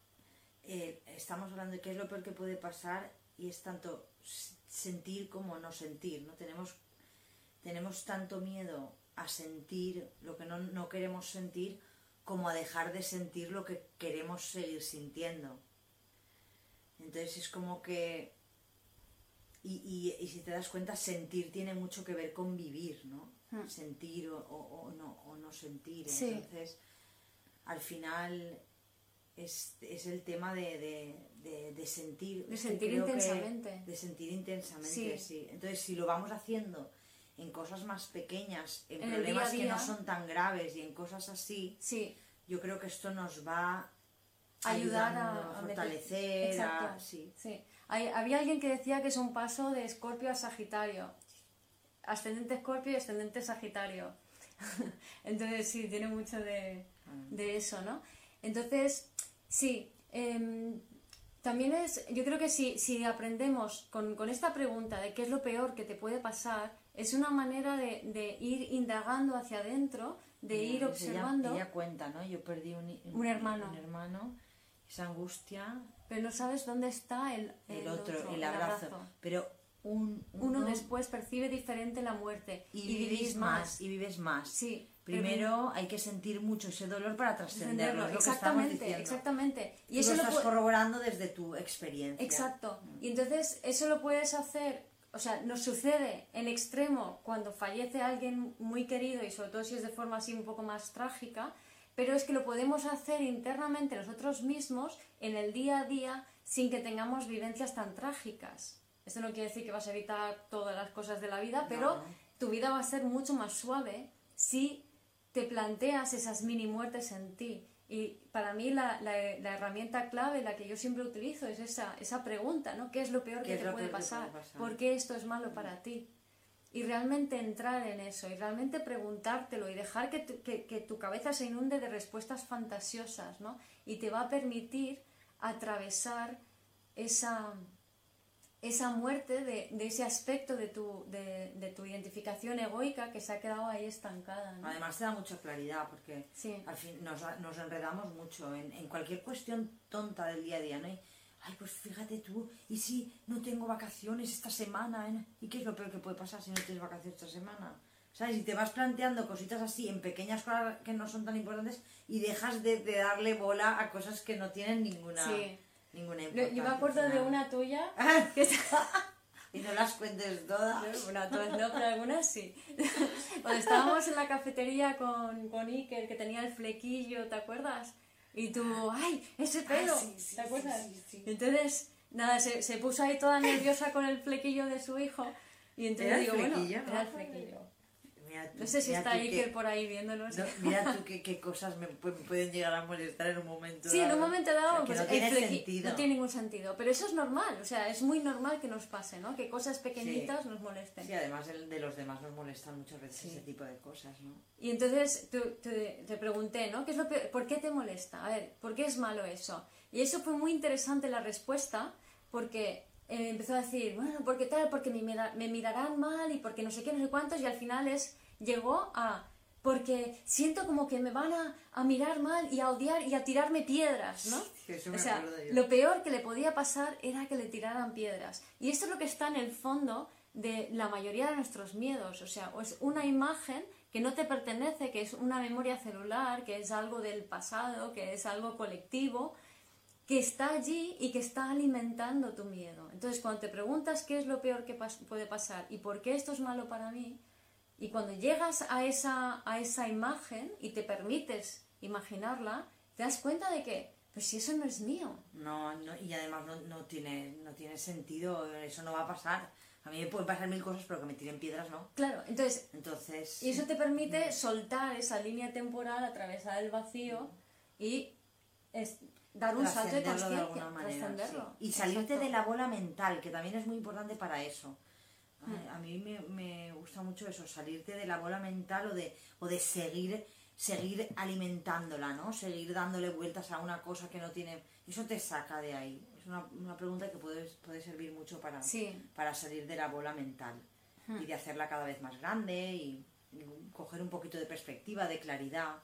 eh, estamos hablando de qué es lo peor que puede pasar y es tanto sentir como no sentir, ¿no? Tenemos, tenemos tanto miedo a sentir lo que no, no queremos sentir como a dejar de sentir lo que queremos seguir sintiendo. Entonces es como que... Y, y, si te das cuenta, sentir tiene mucho que ver con vivir, ¿no? Hmm. Sentir o, o, no, o no sentir. Entonces, al final es, es el tema de, de, de, sentir. De sentir intensamente. de sentir intensamente, sí. Entonces, si lo vamos haciendo en cosas más pequeñas, en, problemas que no son tan graves y en cosas así, sí. yo creo que esto nos va ayudar a, fortalecer. A, sí. sí. había alguien que decía que es un paso de Escorpio a Sagitario. Ascendente Escorpio y ascendente Sagitario. Entonces sí, tiene mucho de, ah. de eso, ¿no? Entonces, sí, em, también es, yo creo que si, si aprendemos con, con, esta pregunta de qué es lo peor que te puede pasar, es una manera de, de ir indagando hacia adentro, de ir observando. Ella, cuenta, ¿no? Yo perdí un, un hermano. Un hermano esa angustia. Pero no sabes dónde está el, el, otro, el, abrazo. Pero un, uno, después percibe diferente la muerte y, vivís más, y vives más. Sí. Primero hay que sentir mucho ese dolor para trascenderlo. exactamente, exactamente. Y eso lo estás corroborando desde tu experiencia. Exacto. Mm. Y entonces eso lo puedes hacer, o sea, nos sucede en extremo cuando fallece alguien muy querido y sobre todo si es de forma así un poco más trágica, pero es que lo podemos hacer internamente nosotros mismos en el día a día sin que tengamos vivencias tan trágicas. Esto no quiere decir que vas a evitar todas las cosas de la vida, pero tu vida va a ser mucho más suave si te planteas esas mini muertes en ti Y para mí la, la, la, herramienta clave, la que yo siempre utilizo, es esa, esa pregunta, ¿no? ¿Qué es lo peor, que te, puede pasar? ¿Por qué esto es malo para ti? Y realmente entrar en eso, y realmente preguntártelo, y dejar que tu, que, que tu cabeza se inunde de respuestas fantasiosas, ¿no? Y te va a permitir atravesar esa, esa muerte de, de, ese aspecto de tu, de, de, tu identificación egoica que se ha quedado ahí estancada. ¿no? Además te da mucha claridad porque sí. al fin nos, nos enredamos mucho en, en, cualquier cuestión tonta del día a día, ¿no? Y, ay, pues fíjate tú, ¿y si no tengo vacaciones esta semana? Eh? ¿Y qué es lo peor que puede pasar si no tienes vacaciones esta semana? ¿Sabes? Y te vas planteando cositas así en pequeñas cosas que no son tan importantes y dejas de, de darle bola a cosas que no tienen ninguna... Sí ninguna importancia. Yo me acuerdo de una tuya que y no las cuentes todas. No, todas no, pero algunas sí. Cuando estábamos en la cafetería con, con Iker, que tenía el flequillo, ¿te acuerdas? Y tú, ¡ay, ese pelo! Ah, sí, sí, ¿Te acuerdas? Sí, entonces, nada, se, se, puso ahí toda nerviosa con el flequillo de su hijo. Y entonces ¿Era digo, el bueno, era el flequillo. Mira tú, No sé si está tú Iker por ahí viéndonos. no, mira tú qué, cosas me, pu- me pueden llegar a molestar en un momento Sí, en dado. un momento dado, O sea, pues no tiene flequi- sentido. no tiene ningún sentido. Pero eso es normal, o sea, es muy normal que nos pase, ¿no? Que cosas pequeñitas nos molesten. Sí, además el de los demás nos molestan muchas veces Sí. ese tipo de cosas, ¿no? Y entonces tú- te, te pregunté, ¿no? ¿Qué es lo peor? ¿Por qué te molesta? A ver, ¿por qué es malo eso? Y eso fue muy interesante la respuesta, porque eh, empezó a decir, bueno, ¿por qué tal? Porque me, me mirarán mal y porque no sé qué, no sé cuántos, y al final es, llegó a, porque siento como que me van a, a mirar mal y a odiar y a tirarme piedras, ¿no? Sí, O sea, lo peor que le podía pasar era que le tiraran piedras. Y esto es lo que está en el fondo de la mayoría de nuestros miedos. O sea, es una imagen que no te pertenece, que es una memoria celular, que es algo del pasado, que es algo colectivo, que está allí y que está alimentando tu miedo. Entonces, cuando te preguntas qué es lo peor que pas- puede pasar y por qué esto es malo para mí, y cuando llegas a esa, a esa imagen y te permites imaginarla, te das cuenta de que, pues si eso no es mío, No, no, y además no, no, tiene, no tiene sentido, eso no va a pasar. A mí me pueden pasar mil cosas, pero que me tiren piedras no. Claro, entonces, Entonces, y eso te permite soltar esa línea temporal, atravesar el vacío y es- dar un salto de de conciencia, alguna manera. trascenderlo. sí. Y salirte Exacto. de la bola mental, que también es muy importante para eso. Ay, A mí me, me gusta mucho eso, salirte de la bola mental o de, o de seguir, seguir alimentándola, ¿no? Seguir dándole vueltas a una cosa que no tiene... Eso te saca de ahí. Es una, una pregunta que puede, puede servir mucho para, Sí. Hmm. para salir de la bola mental y de hacerla cada vez más grande y, y coger un poquito de perspectiva, de claridad.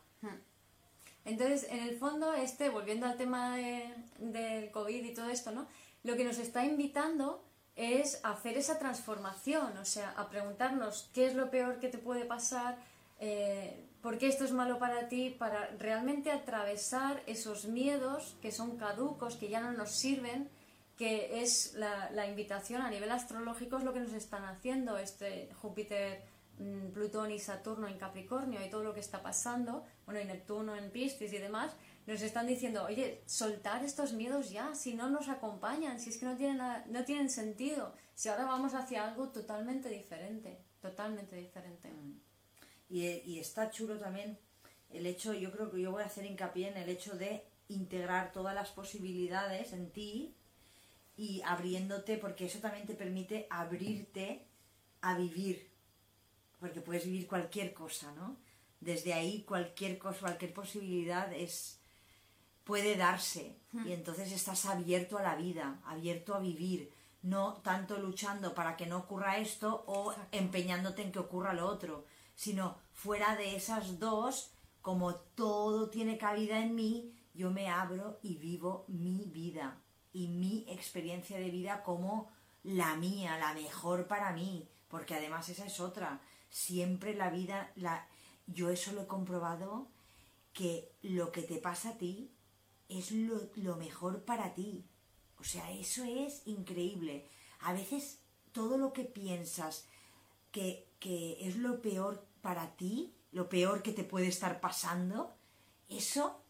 Entonces, en el fondo, este, volviendo al tema de- del COVID y todo esto, ¿no? Lo que nos está invitando es hacer esa transformación, o sea, a preguntarnos qué es lo peor que te puede pasar, eh, por qué esto es malo para ti, para realmente atravesar esos miedos que son caducos, que ya no nos sirven, que es la, la invitación a nivel astrológico, es lo que nos están haciendo este Júpiter, Plutón y Saturno en Capricornio y todo lo que está pasando, bueno, y Neptuno en Piscis y demás, nos están diciendo, oye, soltar estos miedos ya, si no nos acompañan, si es que no tienen, nada- no tienen sentido, si ahora vamos hacia algo totalmente diferente, totalmente diferente. Y, y está chulo también el hecho, yo creo que yo voy a hacer hincapié en el hecho de integrar todas las posibilidades en ti y abriéndote, porque eso también te permite abrirte a vivir, porque puedes vivir cualquier cosa, ¿no? Desde ahí cualquier cosa, cualquier posibilidad es puede darse. Y entonces estás abierto a la vida, abierto a vivir, no tanto luchando para que no ocurra esto o empeñándote en que ocurra lo otro, sino fuera de esas dos, como todo tiene cabida en mí, yo me abro y vivo mi vida y mi experiencia de vida como la mía, la mejor para mí, porque además esa es otra, siempre la vida, la, yo eso lo he comprobado, que lo que te pasa a ti es lo, lo mejor para ti. O sea, eso es increíble. A veces todo lo que piensas que, que es lo peor para ti, lo peor que te puede estar pasando, eso,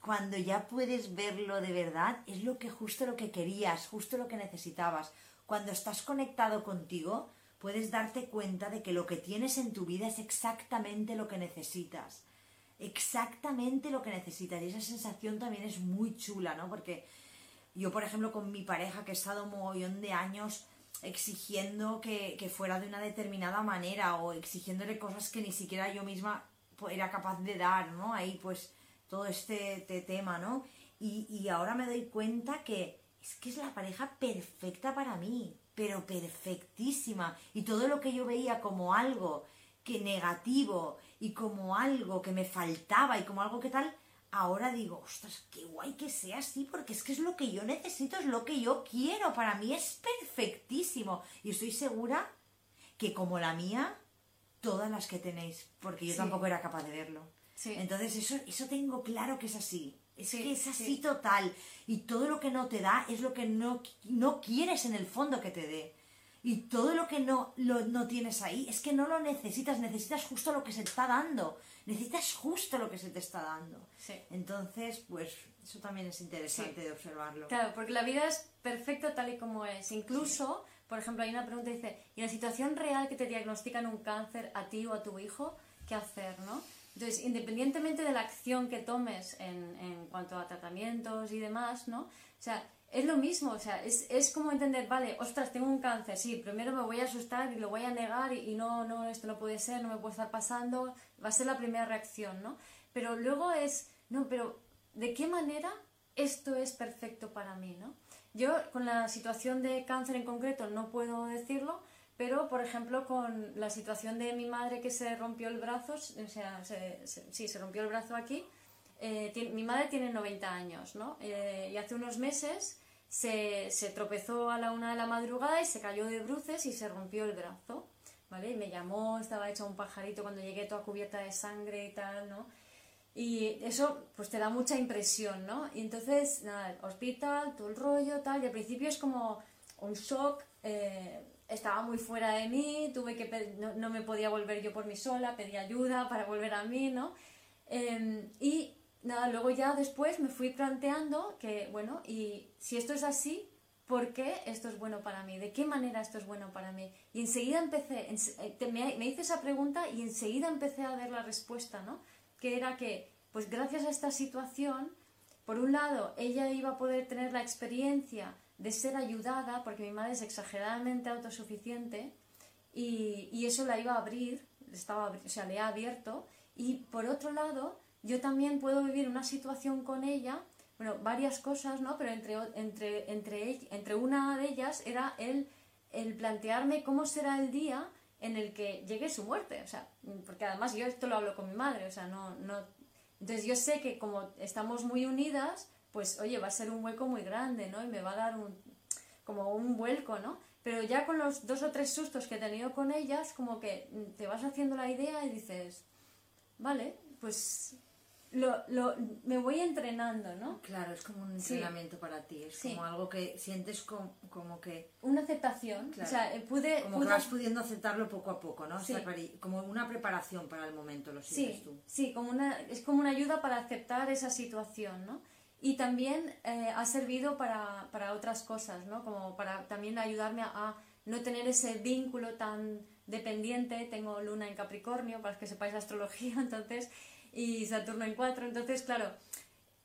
cuando ya puedes verlo de verdad, es lo que justo lo que querías, justo lo que necesitabas. Cuando estás conectado contigo, puedes darte cuenta de que lo que tienes en tu vida es exactamente lo que necesitas. exactamente lo que necesitas. Y esa sensación también es muy chula, ¿no? Porque yo, por ejemplo, con mi pareja, que he estado un mogollón de años exigiendo que, fuera de una determinada manera o exigiéndole cosas que ni siquiera yo misma pues, era capaz de dar, ¿no? Ahí pues todo este, este tema, ¿no? Y, y, ahora me doy cuenta que es que es la pareja perfecta para mí, pero perfectísima. Y todo lo que yo veía como algo que negativo y como algo que me faltaba y como algo que tal, ahora digo, ostras, qué guay que sea así, porque es que es lo que yo necesito, es lo que yo quiero, para mí es perfectísimo. Y estoy segura que como la mía, todas las que tenéis, porque yo tampoco era capaz de verlo. Entonces eso, eso tengo claro que es así. Es que es así total. Y todo lo que no te da es lo que no, no quieres en el fondo que te dé. Y todo lo que no, lo, no tienes ahí es que no lo necesitas, necesitas justo lo que se te está dando. Necesitas justo lo que se te está dando. Entonces, pues eso también es interesante de observarlo. Claro, porque la vida es perfecta tal y como es. Incluso, por ejemplo, hay una pregunta que dice, ¿y en la situación real que te diagnostican un cáncer a ti o a tu hijo, qué hacer, no? Entonces, independientemente de la acción que tomes en, en cuanto a tratamientos y demás, ¿no? O sea, es lo mismo, o sea, es, es, como entender, vale, ostras, tengo un cáncer, sí, primero me voy a asustar y lo voy a negar y, no, no, esto no puede ser, no me puede estar pasando, va a ser la primera reacción, ¿no? Pero luego es, no, pero ¿de qué manera esto es perfecto para mí, ¿no? Yo con la situación de cáncer en concreto no puedo decirlo, pero por ejemplo con la situación de mi madre que se rompió el brazo, o sea, sí, se rompió el brazo aquí, eh, mi madre tiene 90 años, ¿no? Eh, y hace unos meses se, se, tropezó a la una de la madrugada y se cayó de bruces y se rompió el brazo, ¿vale? Y me llamó, estaba hecha un pajarito cuando llegué toda cubierta de sangre y tal, ¿no? Y eso pues te da mucha impresión, ¿no? Y entonces, nada, hospital, todo el rollo, tal, y al principio es como un shock, eh, estaba muy fuera de mí, tuve que no, no, me podía volver yo por mí sola, pedí ayuda para volver a mí, ¿no? Em, y nada, luego ya después me fui planteando que, bueno, y si esto es así, ¿por qué esto es bueno para mí? ¿De qué manera esto es bueno para mí? Y enseguida empecé, eh, me, hice esa pregunta y enseguida empecé a ver la respuesta, ¿no? Que era que, pues gracias a esta situación, por un lado, ella iba a poder tener la experiencia de ser ayudada, porque mi madre es exageradamente autosuficiente, y, y eso la iba a abrir, estaba, o sea, le ha abierto, y por otro lado, yo también puedo vivir una situación con ella, bueno, varias cosas, ¿no? Pero entre, entre, entre, entre una de ellas era el, el plantearme cómo será el día en el que llegue su muerte, o sea, porque además yo esto lo hablo con mi madre, o sea, no, no... Entonces yo sé que como estamos muy unidas, pues oye, va a ser un hueco muy grande, ¿no? Y me va a dar un, como un vuelco, ¿no? Pero ya con los dos o tres sustos que he tenido con ellas, como que te vas haciendo la idea y dices, vale, pues lo, lo, me voy entrenando, ¿no? Claro, es como un entrenamiento para ti, es como algo que sientes como, como, que... Una aceptación, o sea, pude... Como que vas pudiendo aceptarlo poco a poco, ¿no? como una preparación para el momento, lo sientes tú. Sí, como una, es como una ayuda para aceptar esa situación, ¿no? Y también eh, ha servido para, para, otras cosas, ¿no? Como para también ayudarme a, no tener ese vínculo tan dependiente. Tengo luna en Capricornio, para que sepáis la astrología, entonces y Saturno en 4. Entonces, claro,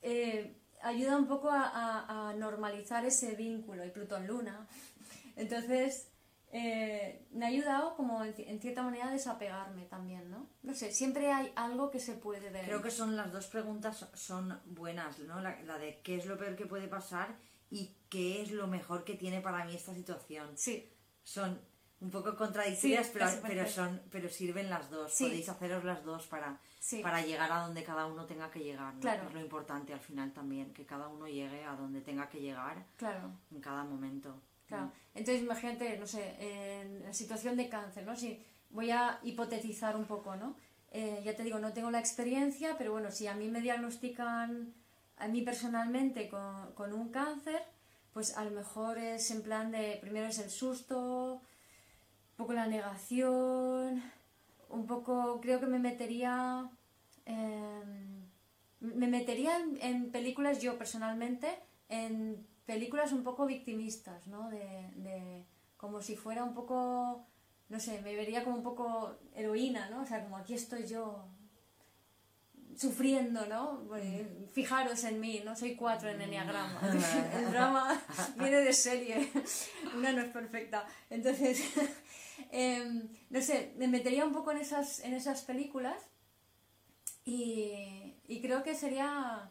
eh, ayuda un poco a, normalizar ese vínculo y Plutón Luna. Entonces, eh, me ha ayudado como en, cierta manera a desapegarme también, ¿no? No sé, siempre hay algo que se puede ver. Creo que son las dos preguntas son buenas, ¿no? La, la de qué es lo peor que puede pasar y qué es lo mejor que tiene para mí esta situación. Sí. Son un poco contradictorias, pero, pero, son, pero sirven las dos. Podéis haceros las dos para, para llegar a donde cada uno tenga que llegar. Claro. Es lo importante al final también, que cada uno llegue a donde tenga que llegar claro. en cada momento. Entonces, imagínate, no sé, en la situación de cáncer, ¿no? Si voy a hipotetizar un poco, ¿no? Eh, ya te digo, no tengo la experiencia, pero bueno, si a mí me diagnostican, a mí personalmente, con, con un cáncer, pues a lo mejor es en plan de, primero es el susto, poco la negación, un poco, creo que me metería, me metería en, películas yo personalmente, en películas un poco victimistas, ¿no? De, como si fuera un poco, no sé, me vería como un poco heroína, ¿no? O sea, como aquí estoy yo, sufriendo, ¿no? Pues, fijaros en mí, ¿no? Soy cuatro en Enneagrama. El drama viene de serie. Una no es perfecta. Entonces, em, no sé, me metería un poco en esas, en esas películas y, y creo que sería,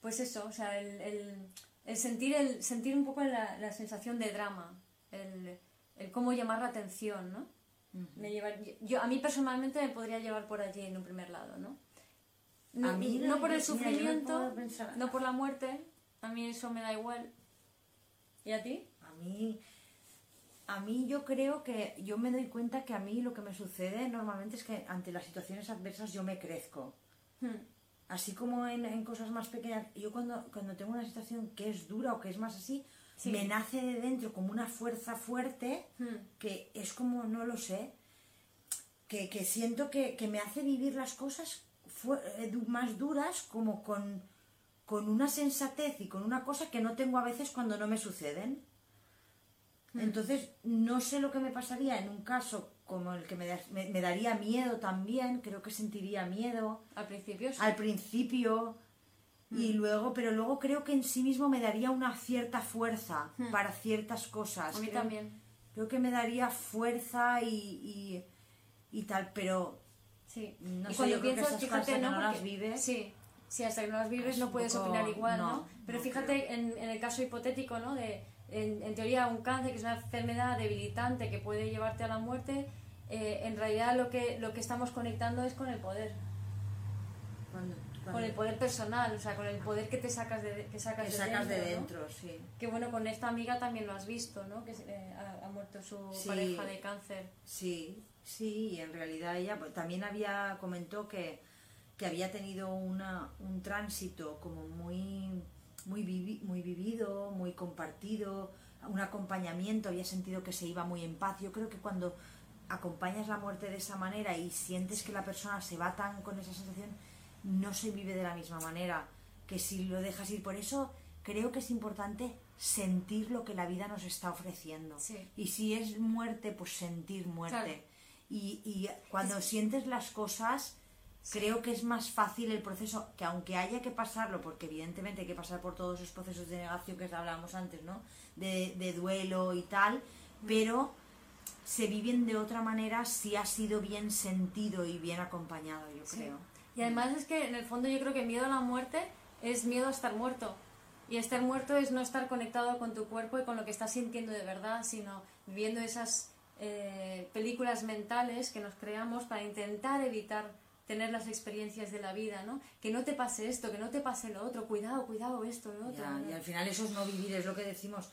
pues eso, o sea, el, el, el sentir, el, sentir un poco la, la sensación de drama, el, el cómo llamar la atención, ¿no? me llevar, yo, a mí personalmente me podría llevar por allí en un primer lado, ¿no? No, A mí, no por el sufrimiento, pensar- no por la muerte, a mí eso me da igual. ¿Y a ti? A mí, a mí yo creo que yo me doy cuenta que a mí lo que me sucede normalmente es que ante las situaciones adversas yo me crezco. Hmm. Así como en, en cosas más pequeñas, yo cuando, cuando tengo una situación que es dura o que es más así, Sí. me nace de dentro como una fuerza fuerte Hmm. que es como, no lo sé, que, que siento que, que me hace vivir las cosas eh, más duras como con, con una sensatez y con una cosa que no tengo a veces cuando no me suceden. Entonces, no sé lo que me pasaría en un caso como el que me, me- me daría miedo también, creo que sentiría miedo Al principio sí. al principio y luego, pero luego creo que en sí mismo me daría una cierta fuerza para ciertas cosas. A mí Creo- también. Creo que me daría fuerza y, y, y tal, pero Sí. No y sé, cuando yo creo que piensas, esas fíjate, ¿no? no las vives- Sí, sí, hasta que no las vives Es no puedes poco- opinar igual, ¿no? no, Pero fíjate en, en el caso hipotético, ¿no? De, en, en teoría, un cáncer, que es una enfermedad debilitante que puede llevarte a la muerte, eh, en realidad lo que, lo que estamos conectando es con el poder, cuando, cuando con el poder personal, o sea, con el poder que te sacas de, que sacas te de sacas dentro, de ¿no? dentro, sí. Que bueno, con esta amiga también lo has visto, ¿no? Que eh, ha, ha muerto su Sí. pareja de cáncer. Sí, sí, y en realidad ella pues, también había comentó que, que había tenido una, un tránsito como muy, muy, vivi- muy vivido, muy compartido, un acompañamiento, había sentido que se iba muy en paz. Yo creo que cuando acompañas la muerte de esa manera y sientes que la persona se va tan con esa sensación, no se vive de la misma manera que si lo dejas ir. Por eso creo que es importante sentir lo que la vida nos está ofreciendo. Sí. Y si es muerte, pues sentir muerte. Claro. Y, y cuando sientes las cosas, creo que es más fácil el proceso, que aunque haya que pasarlo, porque evidentemente hay que pasar por todos esos procesos de negación que hablábamos antes, ¿no? De, de duelo y tal, pero se viven de otra manera si ha sido bien sentido y bien acompañado, yo Sí. creo. Y además es que en el fondo yo creo que miedo a la muerte es miedo a estar muerto. Y estar muerto es no estar conectado con tu cuerpo y con lo que estás sintiendo de verdad, sino viviendo esas eh, películas mentales que nos creamos para intentar evitar tener las experiencias de la vida, ¿no? Que no te pase esto, que no te pase lo otro, cuidado, cuidado esto, lo otro. Ya, ¿no? y al final eso es no vivir, es lo que decimos.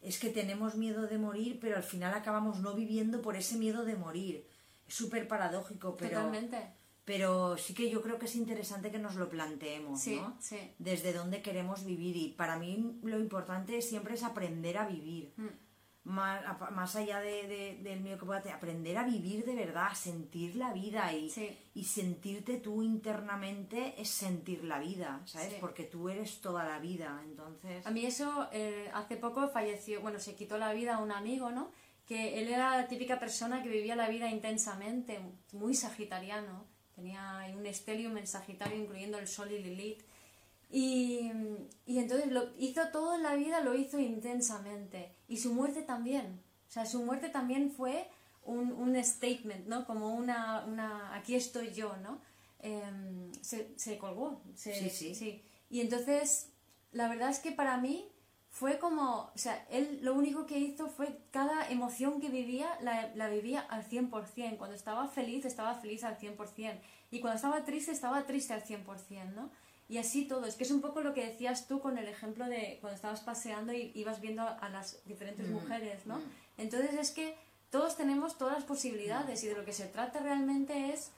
Es que tenemos miedo de morir, pero al final acabamos no viviendo por ese miedo de morir. Es súper paradójico, pero, Totalmente. pero sí que yo creo que es interesante que nos lo planteemos, Sí, ¿no? sí. Desde dónde queremos vivir. Y para mí lo importante siempre es aprender a vivir. Mm. Más, más allá de, de- del miedo que pueda aprender a vivir de verdad, a sentir la vida y, Sí. y sentirte tú internamente es sentir la vida, ¿sabes? Sí. Porque tú eres toda la vida, entonces... A mí eso, eh, hace poco falleció, bueno, se quitó la vida a un amigo, ¿no? Que él era la típica persona que vivía la vida intensamente, muy sagitariano. Tenía un estelium en Sagitario, incluyendo el Sol y Lilith. Y, y entonces lo hizo todo en la vida, lo hizo intensamente. Y su muerte también. O sea, su muerte también fue un, un statement, ¿no? Como una, una, aquí estoy yo, ¿no? Em, se, se colgó. se- Sí, sí. Y entonces, la verdad es que para mí fue como, o sea, él lo único que hizo fue cada emoción que vivía, la, la vivía al 100%. Cuando estaba feliz, estaba feliz al 100%. Y cuando estaba triste, estaba triste al 100%, ¿no? Y así todo. Es que es un poco lo que decías tú con el ejemplo de cuando estabas paseando y ibas viendo a las diferentes mujeres, ¿no? Entonces es que todos tenemos todas las posibilidades y de lo que se trata realmente es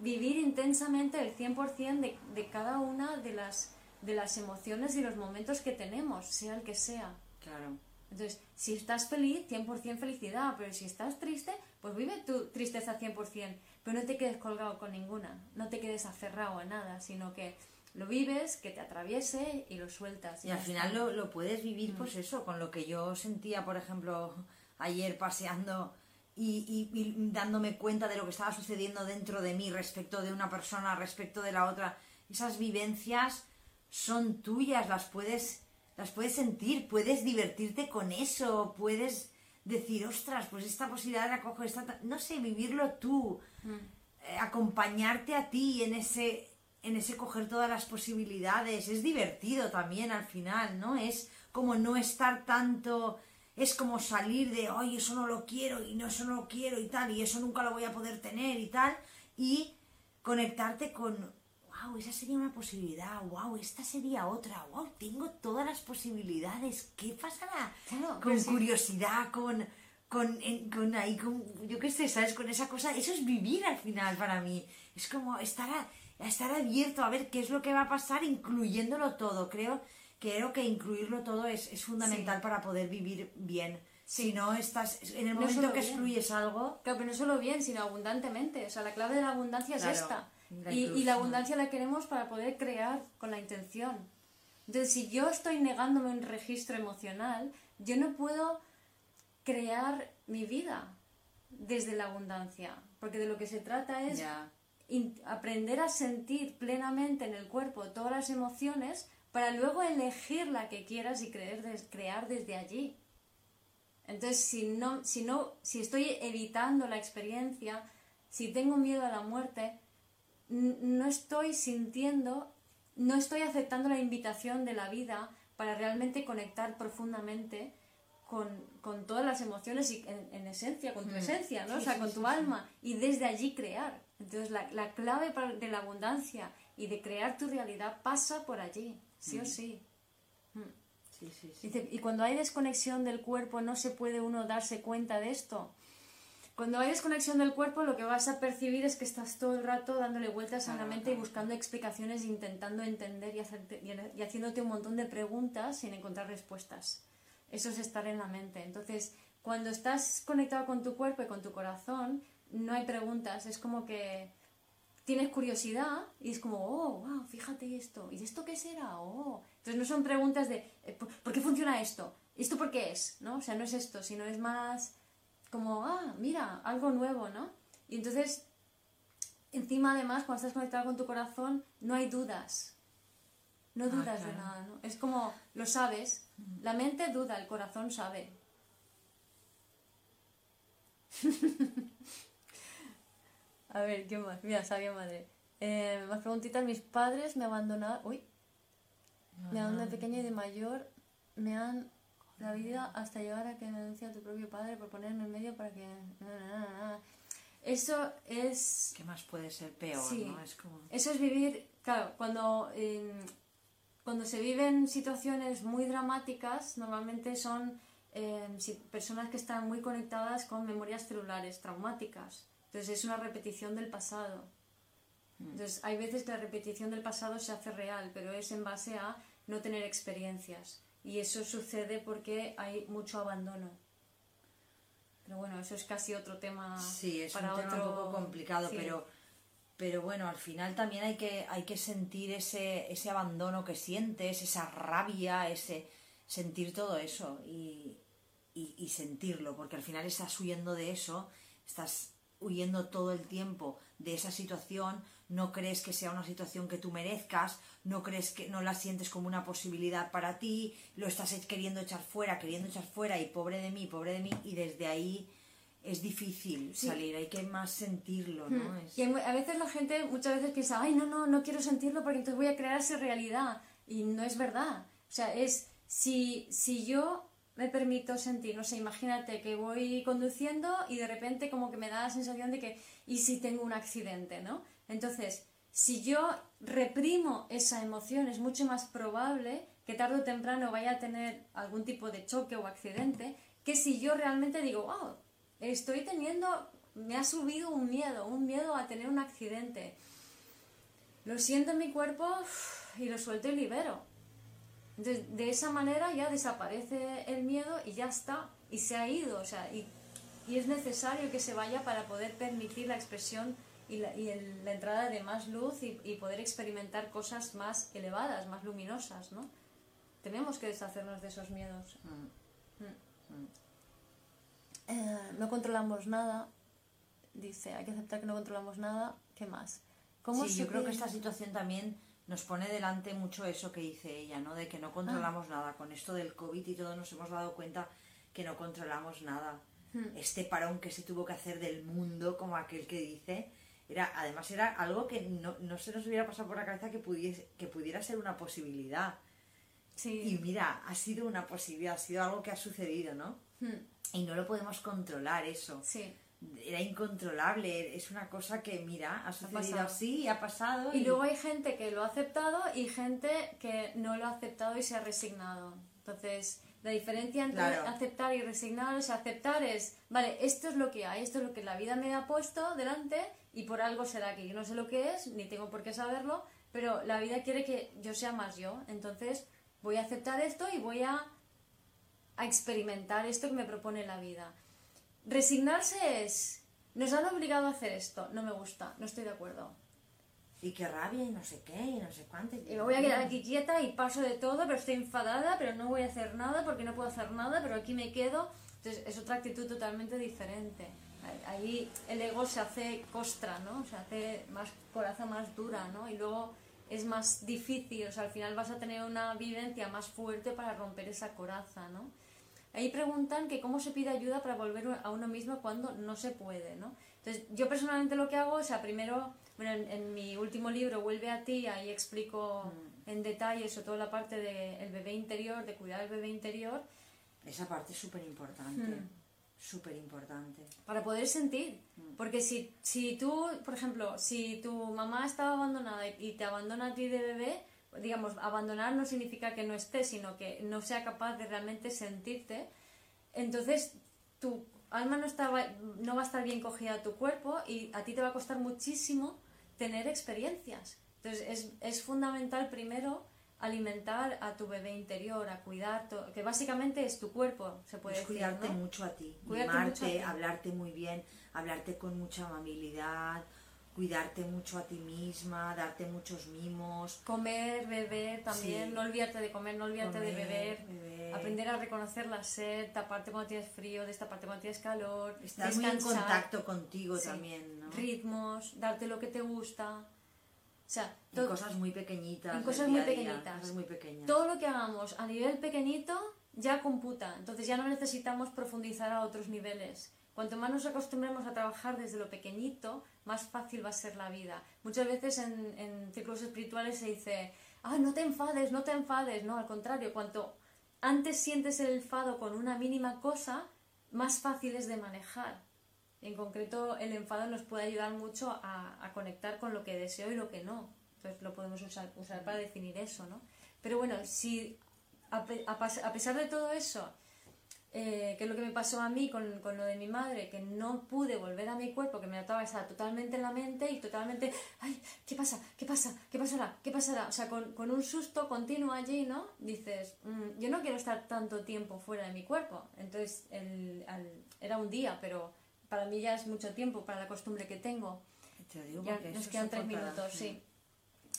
vivir intensamente el 100% de, de cada una de las, de las emociones y los momentos que tenemos, sea el que sea. Claro. Entonces, si estás feliz, 100% felicidad, pero si estás triste, pues vive tu tristeza 100%, pero no te quedes colgado con ninguna, no te quedes aferrado a nada, sino que lo vives, que te atraviese y lo sueltas. Y al final lo, lo puedes vivir, pues eso, con lo que yo sentía, por ejemplo, ayer paseando y, y- y dándome cuenta de lo que estaba sucediendo dentro de mí respecto de una persona, respecto de la otra, esas vivencias son tuyas, las puedes, las puedes sentir, puedes divertirte con eso, puedes decir, ostras, pues esta posibilidad la cojo, esta, no sé, vivirlo tú, mm. eh, acompañarte a ti en ese, en ese coger todas las posibilidades, es divertido también al final, ¿no? Es como no estar tanto, es como salir de, oye, eso no lo quiero y no, eso no lo quiero y tal, y eso nunca lo voy a poder tener y tal, y conectarte con, wow, esa sería una posibilidad, wow, esta sería otra, wow, tengo todas las posibilidades, ¿qué pasará? con curiosidad, con, con, con ahí, con, yo qué sé, ¿sabes? Con esa cosa, eso es vivir al final para mí, es como estar, estar abierto a ver qué es lo que va a pasar, incluyéndolo todo, creo creo que incluirlo todo es, es fundamental para poder vivir bien. Si no estás, en el momento que excluyes algo... Claro, pero no solo bien, sino abundantemente. O sea, la clave de la abundancia es esta. y, y, la abundancia la queremos para poder crear con la intención. Entonces, si yo estoy negándome un registro emocional, yo no puedo crear mi vida desde la abundancia. Porque de lo que se trata es aprender a sentir plenamente en el cuerpo todas las emociones para luego elegir la que quieras y creer, crear desde allí. Entonces, si no, si no, si estoy evitando la experiencia, si tengo miedo a la muerte, no estoy sintiendo, no estoy aceptando la invitación de la vida para realmente conectar profundamente con, todas las emociones y en, esencia, con tu mm. esencia, ¿no? o sea, con tu alma y desde allí crear. Entonces, la, la clave de la abundancia y de crear tu realidad pasa por allí sí o sí. Mm. Dice, y cuando hay desconexión del cuerpo no se puede uno darse cuenta de esto. Cuando hay desconexión del cuerpo lo que vas a percibir es que estás todo el rato dándole vueltas a la mente y buscando explicaciones, intentando entender y, y haciéndote un montón de preguntas sin encontrar respuestas. Eso es estar en la mente. Entonces, cuando estás conectado con tu cuerpo y con tu corazón, no hay preguntas. Es como que tienes curiosidad y es como, oh, wow, fíjate esto, ¿y esto qué será? Oh. Entonces no son preguntas de, eh, ¿por qué funciona esto? ¿Esto por qué es? ¿no? O sea, no es esto, sino es más como, ah, mira, algo nuevo, ¿no? Y entonces, encima además, cuando estás conectado con tu corazón, no hay dudas. No ah, dudas de nada, ¿no? Es como, lo sabes, la mente duda, el corazón sabe. A ver, ¿qué más? Mira, sabía madre. Eh, más preguntitas. Mis padres me abandonaron. Uy. Me abandonaron de pequeña y de mayor. Me han la vida hasta llegar a que me denuncie a tu propio padre por ponerme en medio para que. Eso es. ¿Qué más puede ser peor? ¿no? es como... Eso es vivir. Claro, cuando. cuando se viven situaciones muy dramáticas, normalmente son eh, personas que están muy conectadas con memorias celulares traumáticas. Entonces es una repetición del pasado. Mm. Entonces hay veces que la repetición del pasado se hace real, pero es en base a no tener experiencias. Y eso sucede porque hay mucho abandono. Pero bueno, eso es casi otro tema. Sí, es para un tema un poco complicado, pero, pero bueno, al final también hay que, hay que sentir ese, ese abandono que sientes, esa rabia, ese sentir todo eso y, y sentirlo, porque al final estás huyendo de eso, estás huyendo todo el tiempo de esa situación, no crees que sea una situación que tú merezcas, no crees que no la sientes como una posibilidad para ti, lo estás queriendo echar fuera, queriendo echar fuera y pobre de mí, pobre de mí, y desde ahí es difícil salir, hay que más sentirlo, ¿no? Hmm. Y a veces la gente muchas veces piensa, ay, no, no, no quiero sentirlo porque entonces voy a crear esa realidad. Y no es verdad. O sea, es si, si yo me permito sentir, no sé, imagínate que voy conduciendo y de repente como que me da la sensación de que, ¿y si tengo un accidente, no? Entonces, si yo reprimo esa emoción, es mucho más probable que tarde o temprano vaya a tener algún tipo de choque o accidente, que si yo realmente digo, oh, estoy teniendo, me ha subido un miedo, un miedo a tener un accidente. Lo siento en mi cuerpo y lo suelto y libero. Entonces, de esa manera ya desaparece el miedo y ya está, y se ha ido, o sea, y, y es necesario que se vaya para poder permitir la expresión y la, y la entrada de más luz y, y, poder experimentar cosas más elevadas, más luminosas, ¿no? Tenemos que deshacernos de esos miedos. Mm. Mm. Eh, no controlamos nada, dice, hay que aceptar que no controlamos nada, ¿qué más? ¿Cómo sí, yo creo que esta situación también nos pone delante mucho eso que dice ella, ¿no? De que no controlamos Ah. nada. Con esto del COVID y todo nos hemos dado cuenta que no controlamos nada. Hmm. Este parón que se tuvo que hacer del mundo, como aquel que dice, era, además era algo que no, no se nos hubiera pasado por la cabeza que pudiese, que pudiera ser una posibilidad. Sí. Y mira, ha sido una posibilidad, ha sido algo que ha sucedido, ¿no? Hmm, Y no lo podemos controlar eso. Sí. Era incontrolable, es una cosa que, mira, ha sucedido pasado. así, ha pasado. Y luego hay gente que lo ha aceptado y gente que no lo ha aceptado y se ha resignado. Entonces, la diferencia entre Claro. aceptar y resignar es aceptar es, vale, esto es lo que hay, esto es lo que la vida me ha puesto delante y por algo será que yo no sé lo que es, ni tengo por qué saberlo, pero la vida quiere que yo sea más yo. Entonces, voy a aceptar esto y voy a, a experimentar esto que me propone la vida. Resignarse es, nos han obligado a hacer esto, no me gusta, no estoy de acuerdo. Y qué rabia y no sé qué y no sé cuánto. Y me voy a quedar aquí quieta y paso de todo, pero estoy enfadada, pero no voy a hacer nada porque no puedo hacer nada, pero aquí me quedo. Entonces es otra actitud totalmente diferente. Ahí el ego se hace costra, ¿no? Se hace más coraza más dura, ¿no? Y luego es más difícil, o sea, al final vas a tener una vivencia más fuerte para romper esa coraza, ¿no? Ahí preguntan que cómo se pide ayuda para volver a uno mismo cuando no se puede, ¿no? Entonces, yo personalmente lo que hago, o sea, primero, bueno, en, en mi último libro, Vuelve a ti, ahí explico en detalle sobre todo la parte del bebé interior, de cuidar el bebé interior, Esa parte es súper importante. Hmm. Súper importante. para poder sentir. Porque si, si tú, por ejemplo, si tu mamá estaba abandonada y te abandona a ti de bebé, digamos, abandonar no significa que no esté, sino que no sea capaz de realmente sentirte, entonces tu alma no, estaba, no va a estar bien cogida a tu cuerpo y a ti te va a costar muchísimo tener experiencias. Entonces es, es fundamental primero alimentar a tu bebé interior, a cuidar, to- que básicamente es tu cuerpo, se puede Es decir. cuidarte ¿no? mucho a ti, Cuidarte mimarte, mucho a ti. hablarte muy bien, hablarte con mucha amabilidad, cuidarte mucho a ti misma, darte muchos mimos. Comer, beber también, Sí. no olvidarte de comer, no olvidarte de beber, beber. aprender a reconocer la sed, taparte cuando tienes frío, destaparte cuando tienes calor, Estar muy en contacto contigo sí, también, ¿no? ritmos, darte lo que te gusta. O sea, En cosas muy pequeñitas. en cosas muy día, pequeñitas. cosas muy pequeñas. todo lo que hagamos a nivel pequeñito ya computa, entonces ya no necesitamos profundizar a otros niveles. Cuanto más nos acostumbremos a trabajar desde lo pequeñito, más fácil va a ser la vida. Muchas veces en, en círculos espirituales se dice, ah, no te enfades, no te enfades. No, al contrario, cuanto antes sientes el enfado con una mínima cosa, más fácil es de manejar. En concreto, el enfado nos puede ayudar mucho a, conectar con lo que deseo y lo que no. Entonces lo podemos usar, para definir eso, ¿no? Pero bueno, si a pesar de todo eso, eh, que es lo que me pasó a mí con, con lo de mi madre, que no pude volver a mi cuerpo, que me notaba estaba totalmente en la mente y totalmente, ay, ¿qué pasa? ¿Qué pasa? ¿Qué pasará? ¿Qué pasará? O sea, con, con un susto continuo allí, ¿no? Dices, "Mm, yo no quiero estar tanto tiempo fuera de mi cuerpo. Entonces, el, al- era un día, pero para mí ya es mucho tiempo para la costumbre que tengo. Te digo Ya nos quedan tres minutos, sí.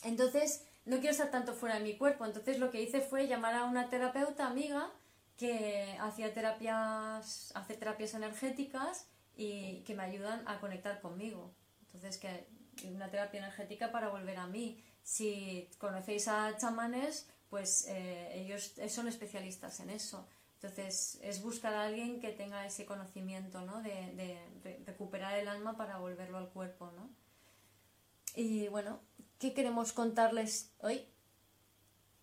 Entonces, no quiero estar tanto fuera de mi cuerpo. Entonces, lo que hice fue llamar a una terapeuta amiga que hacía terapias, hace terapias energéticas y que me ayudan a conectar conmigo. Entonces, que una terapia energética para volver a mí. Si conocéis a chamanes, pues eh, ellos son especialistas en eso. Entonces, es buscar a alguien que tenga ese conocimiento, ¿no? De, de re- recuperar el alma para volverlo al cuerpo, ¿no? Y bueno, ¿qué queremos contarles hoy?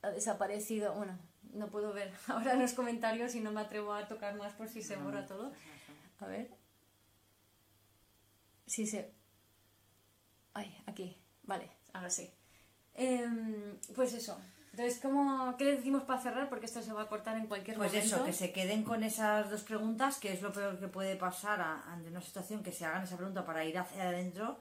Ha desaparecido, bueno, no puedo ver ahora en los comentarios y no me atrevo a tocar más por si se No, borra todo. A ver. Sí, se. Ay, aquí. Vale, ahora sí. Em, pues eso. Entonces, ¿cómo, ¿qué le decimos para cerrar? Porque esto se va a cortar en cualquier Pues momento. eso, que se queden con esas dos preguntas, que es lo peor que puede pasar ante una situación, que se hagan esa pregunta para ir hacia adentro.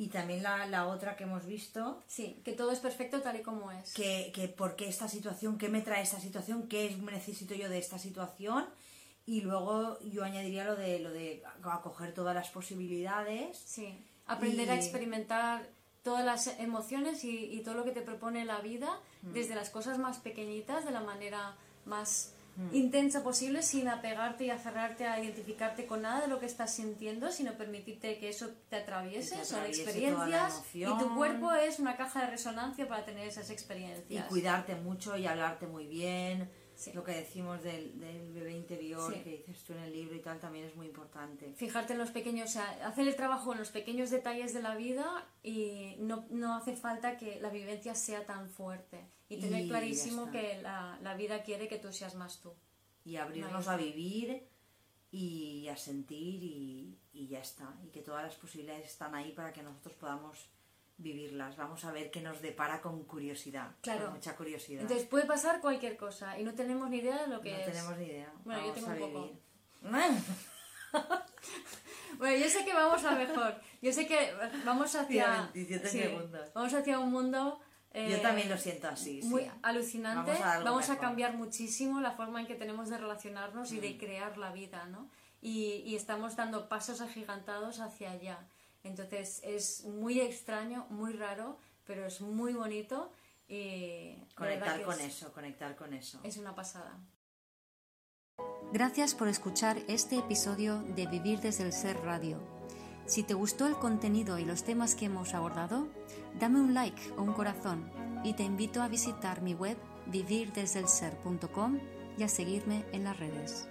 Y también la, la otra que hemos visto, Sí, que todo es perfecto tal y como es. que, que por qué esta situación, qué me trae esta situación, qué es- necesito yo de esta situación. Y luego yo añadiría lo de, lo de acoger todas las posibilidades. Sí, aprender a Y- experimentar todas las emociones y, y todo lo que te propone la vida, Mm. desde las cosas más pequeñitas, de la manera más intensa posible sin apegarte y aferrarte a identificarte con nada de lo que estás sintiendo, sino permitirte que eso te atraviese, te son experiencias y tu cuerpo es una caja de resonancia para tener esas Y experiencias. cuidarte mucho y hablarte muy bien. Sí. Lo que decimos del, del bebé interior, Sí. que dices tú en el libro y tal, también es muy importante. Fijarte en los pequeños, o sea, hacer el trabajo en los pequeños detalles de la vida y no, no hace falta que la vivencia sea tan fuerte. Y tener Y clarísimo que la, la vida quiere que tú seas más tú. Y abrirnos No, a vivir y a sentir y, y ya está. Y que todas las posibilidades están ahí para que nosotros podamos vivirlas. Vamos a ver qué nos depara con curiosidad. Claro. Con mucha curiosidad. Entonces puede pasar cualquier cosa y no tenemos ni idea de lo que no es. tenemos ni idea. Bueno, yo Vamos tengo a un poco. vivir. Bueno, yo sé que vamos a mejor. Yo sé que vamos hacia. Tía, 27 sí, segundos. Vamos hacia un mundo. eh, Yo también lo siento así. Muy sí. alucinante. Vamos a Vamos a cambiar muchísimo la forma en que tenemos de relacionarnos y de Mm. crear la vida, ¿no? Y, y estamos dando pasos agigantados hacia allá. Entonces es muy extraño, muy raro, pero es muy bonito y. Conectar con es- eso, conectar con eso. Es una pasada. Gracias por escuchar este episodio de Vivir desde el Ser Radio. Si te gustó el contenido y los temas que hemos abordado, dame un like o un corazón y te invito a visitar mi web vivirdesdelser.com y a seguirme en las redes.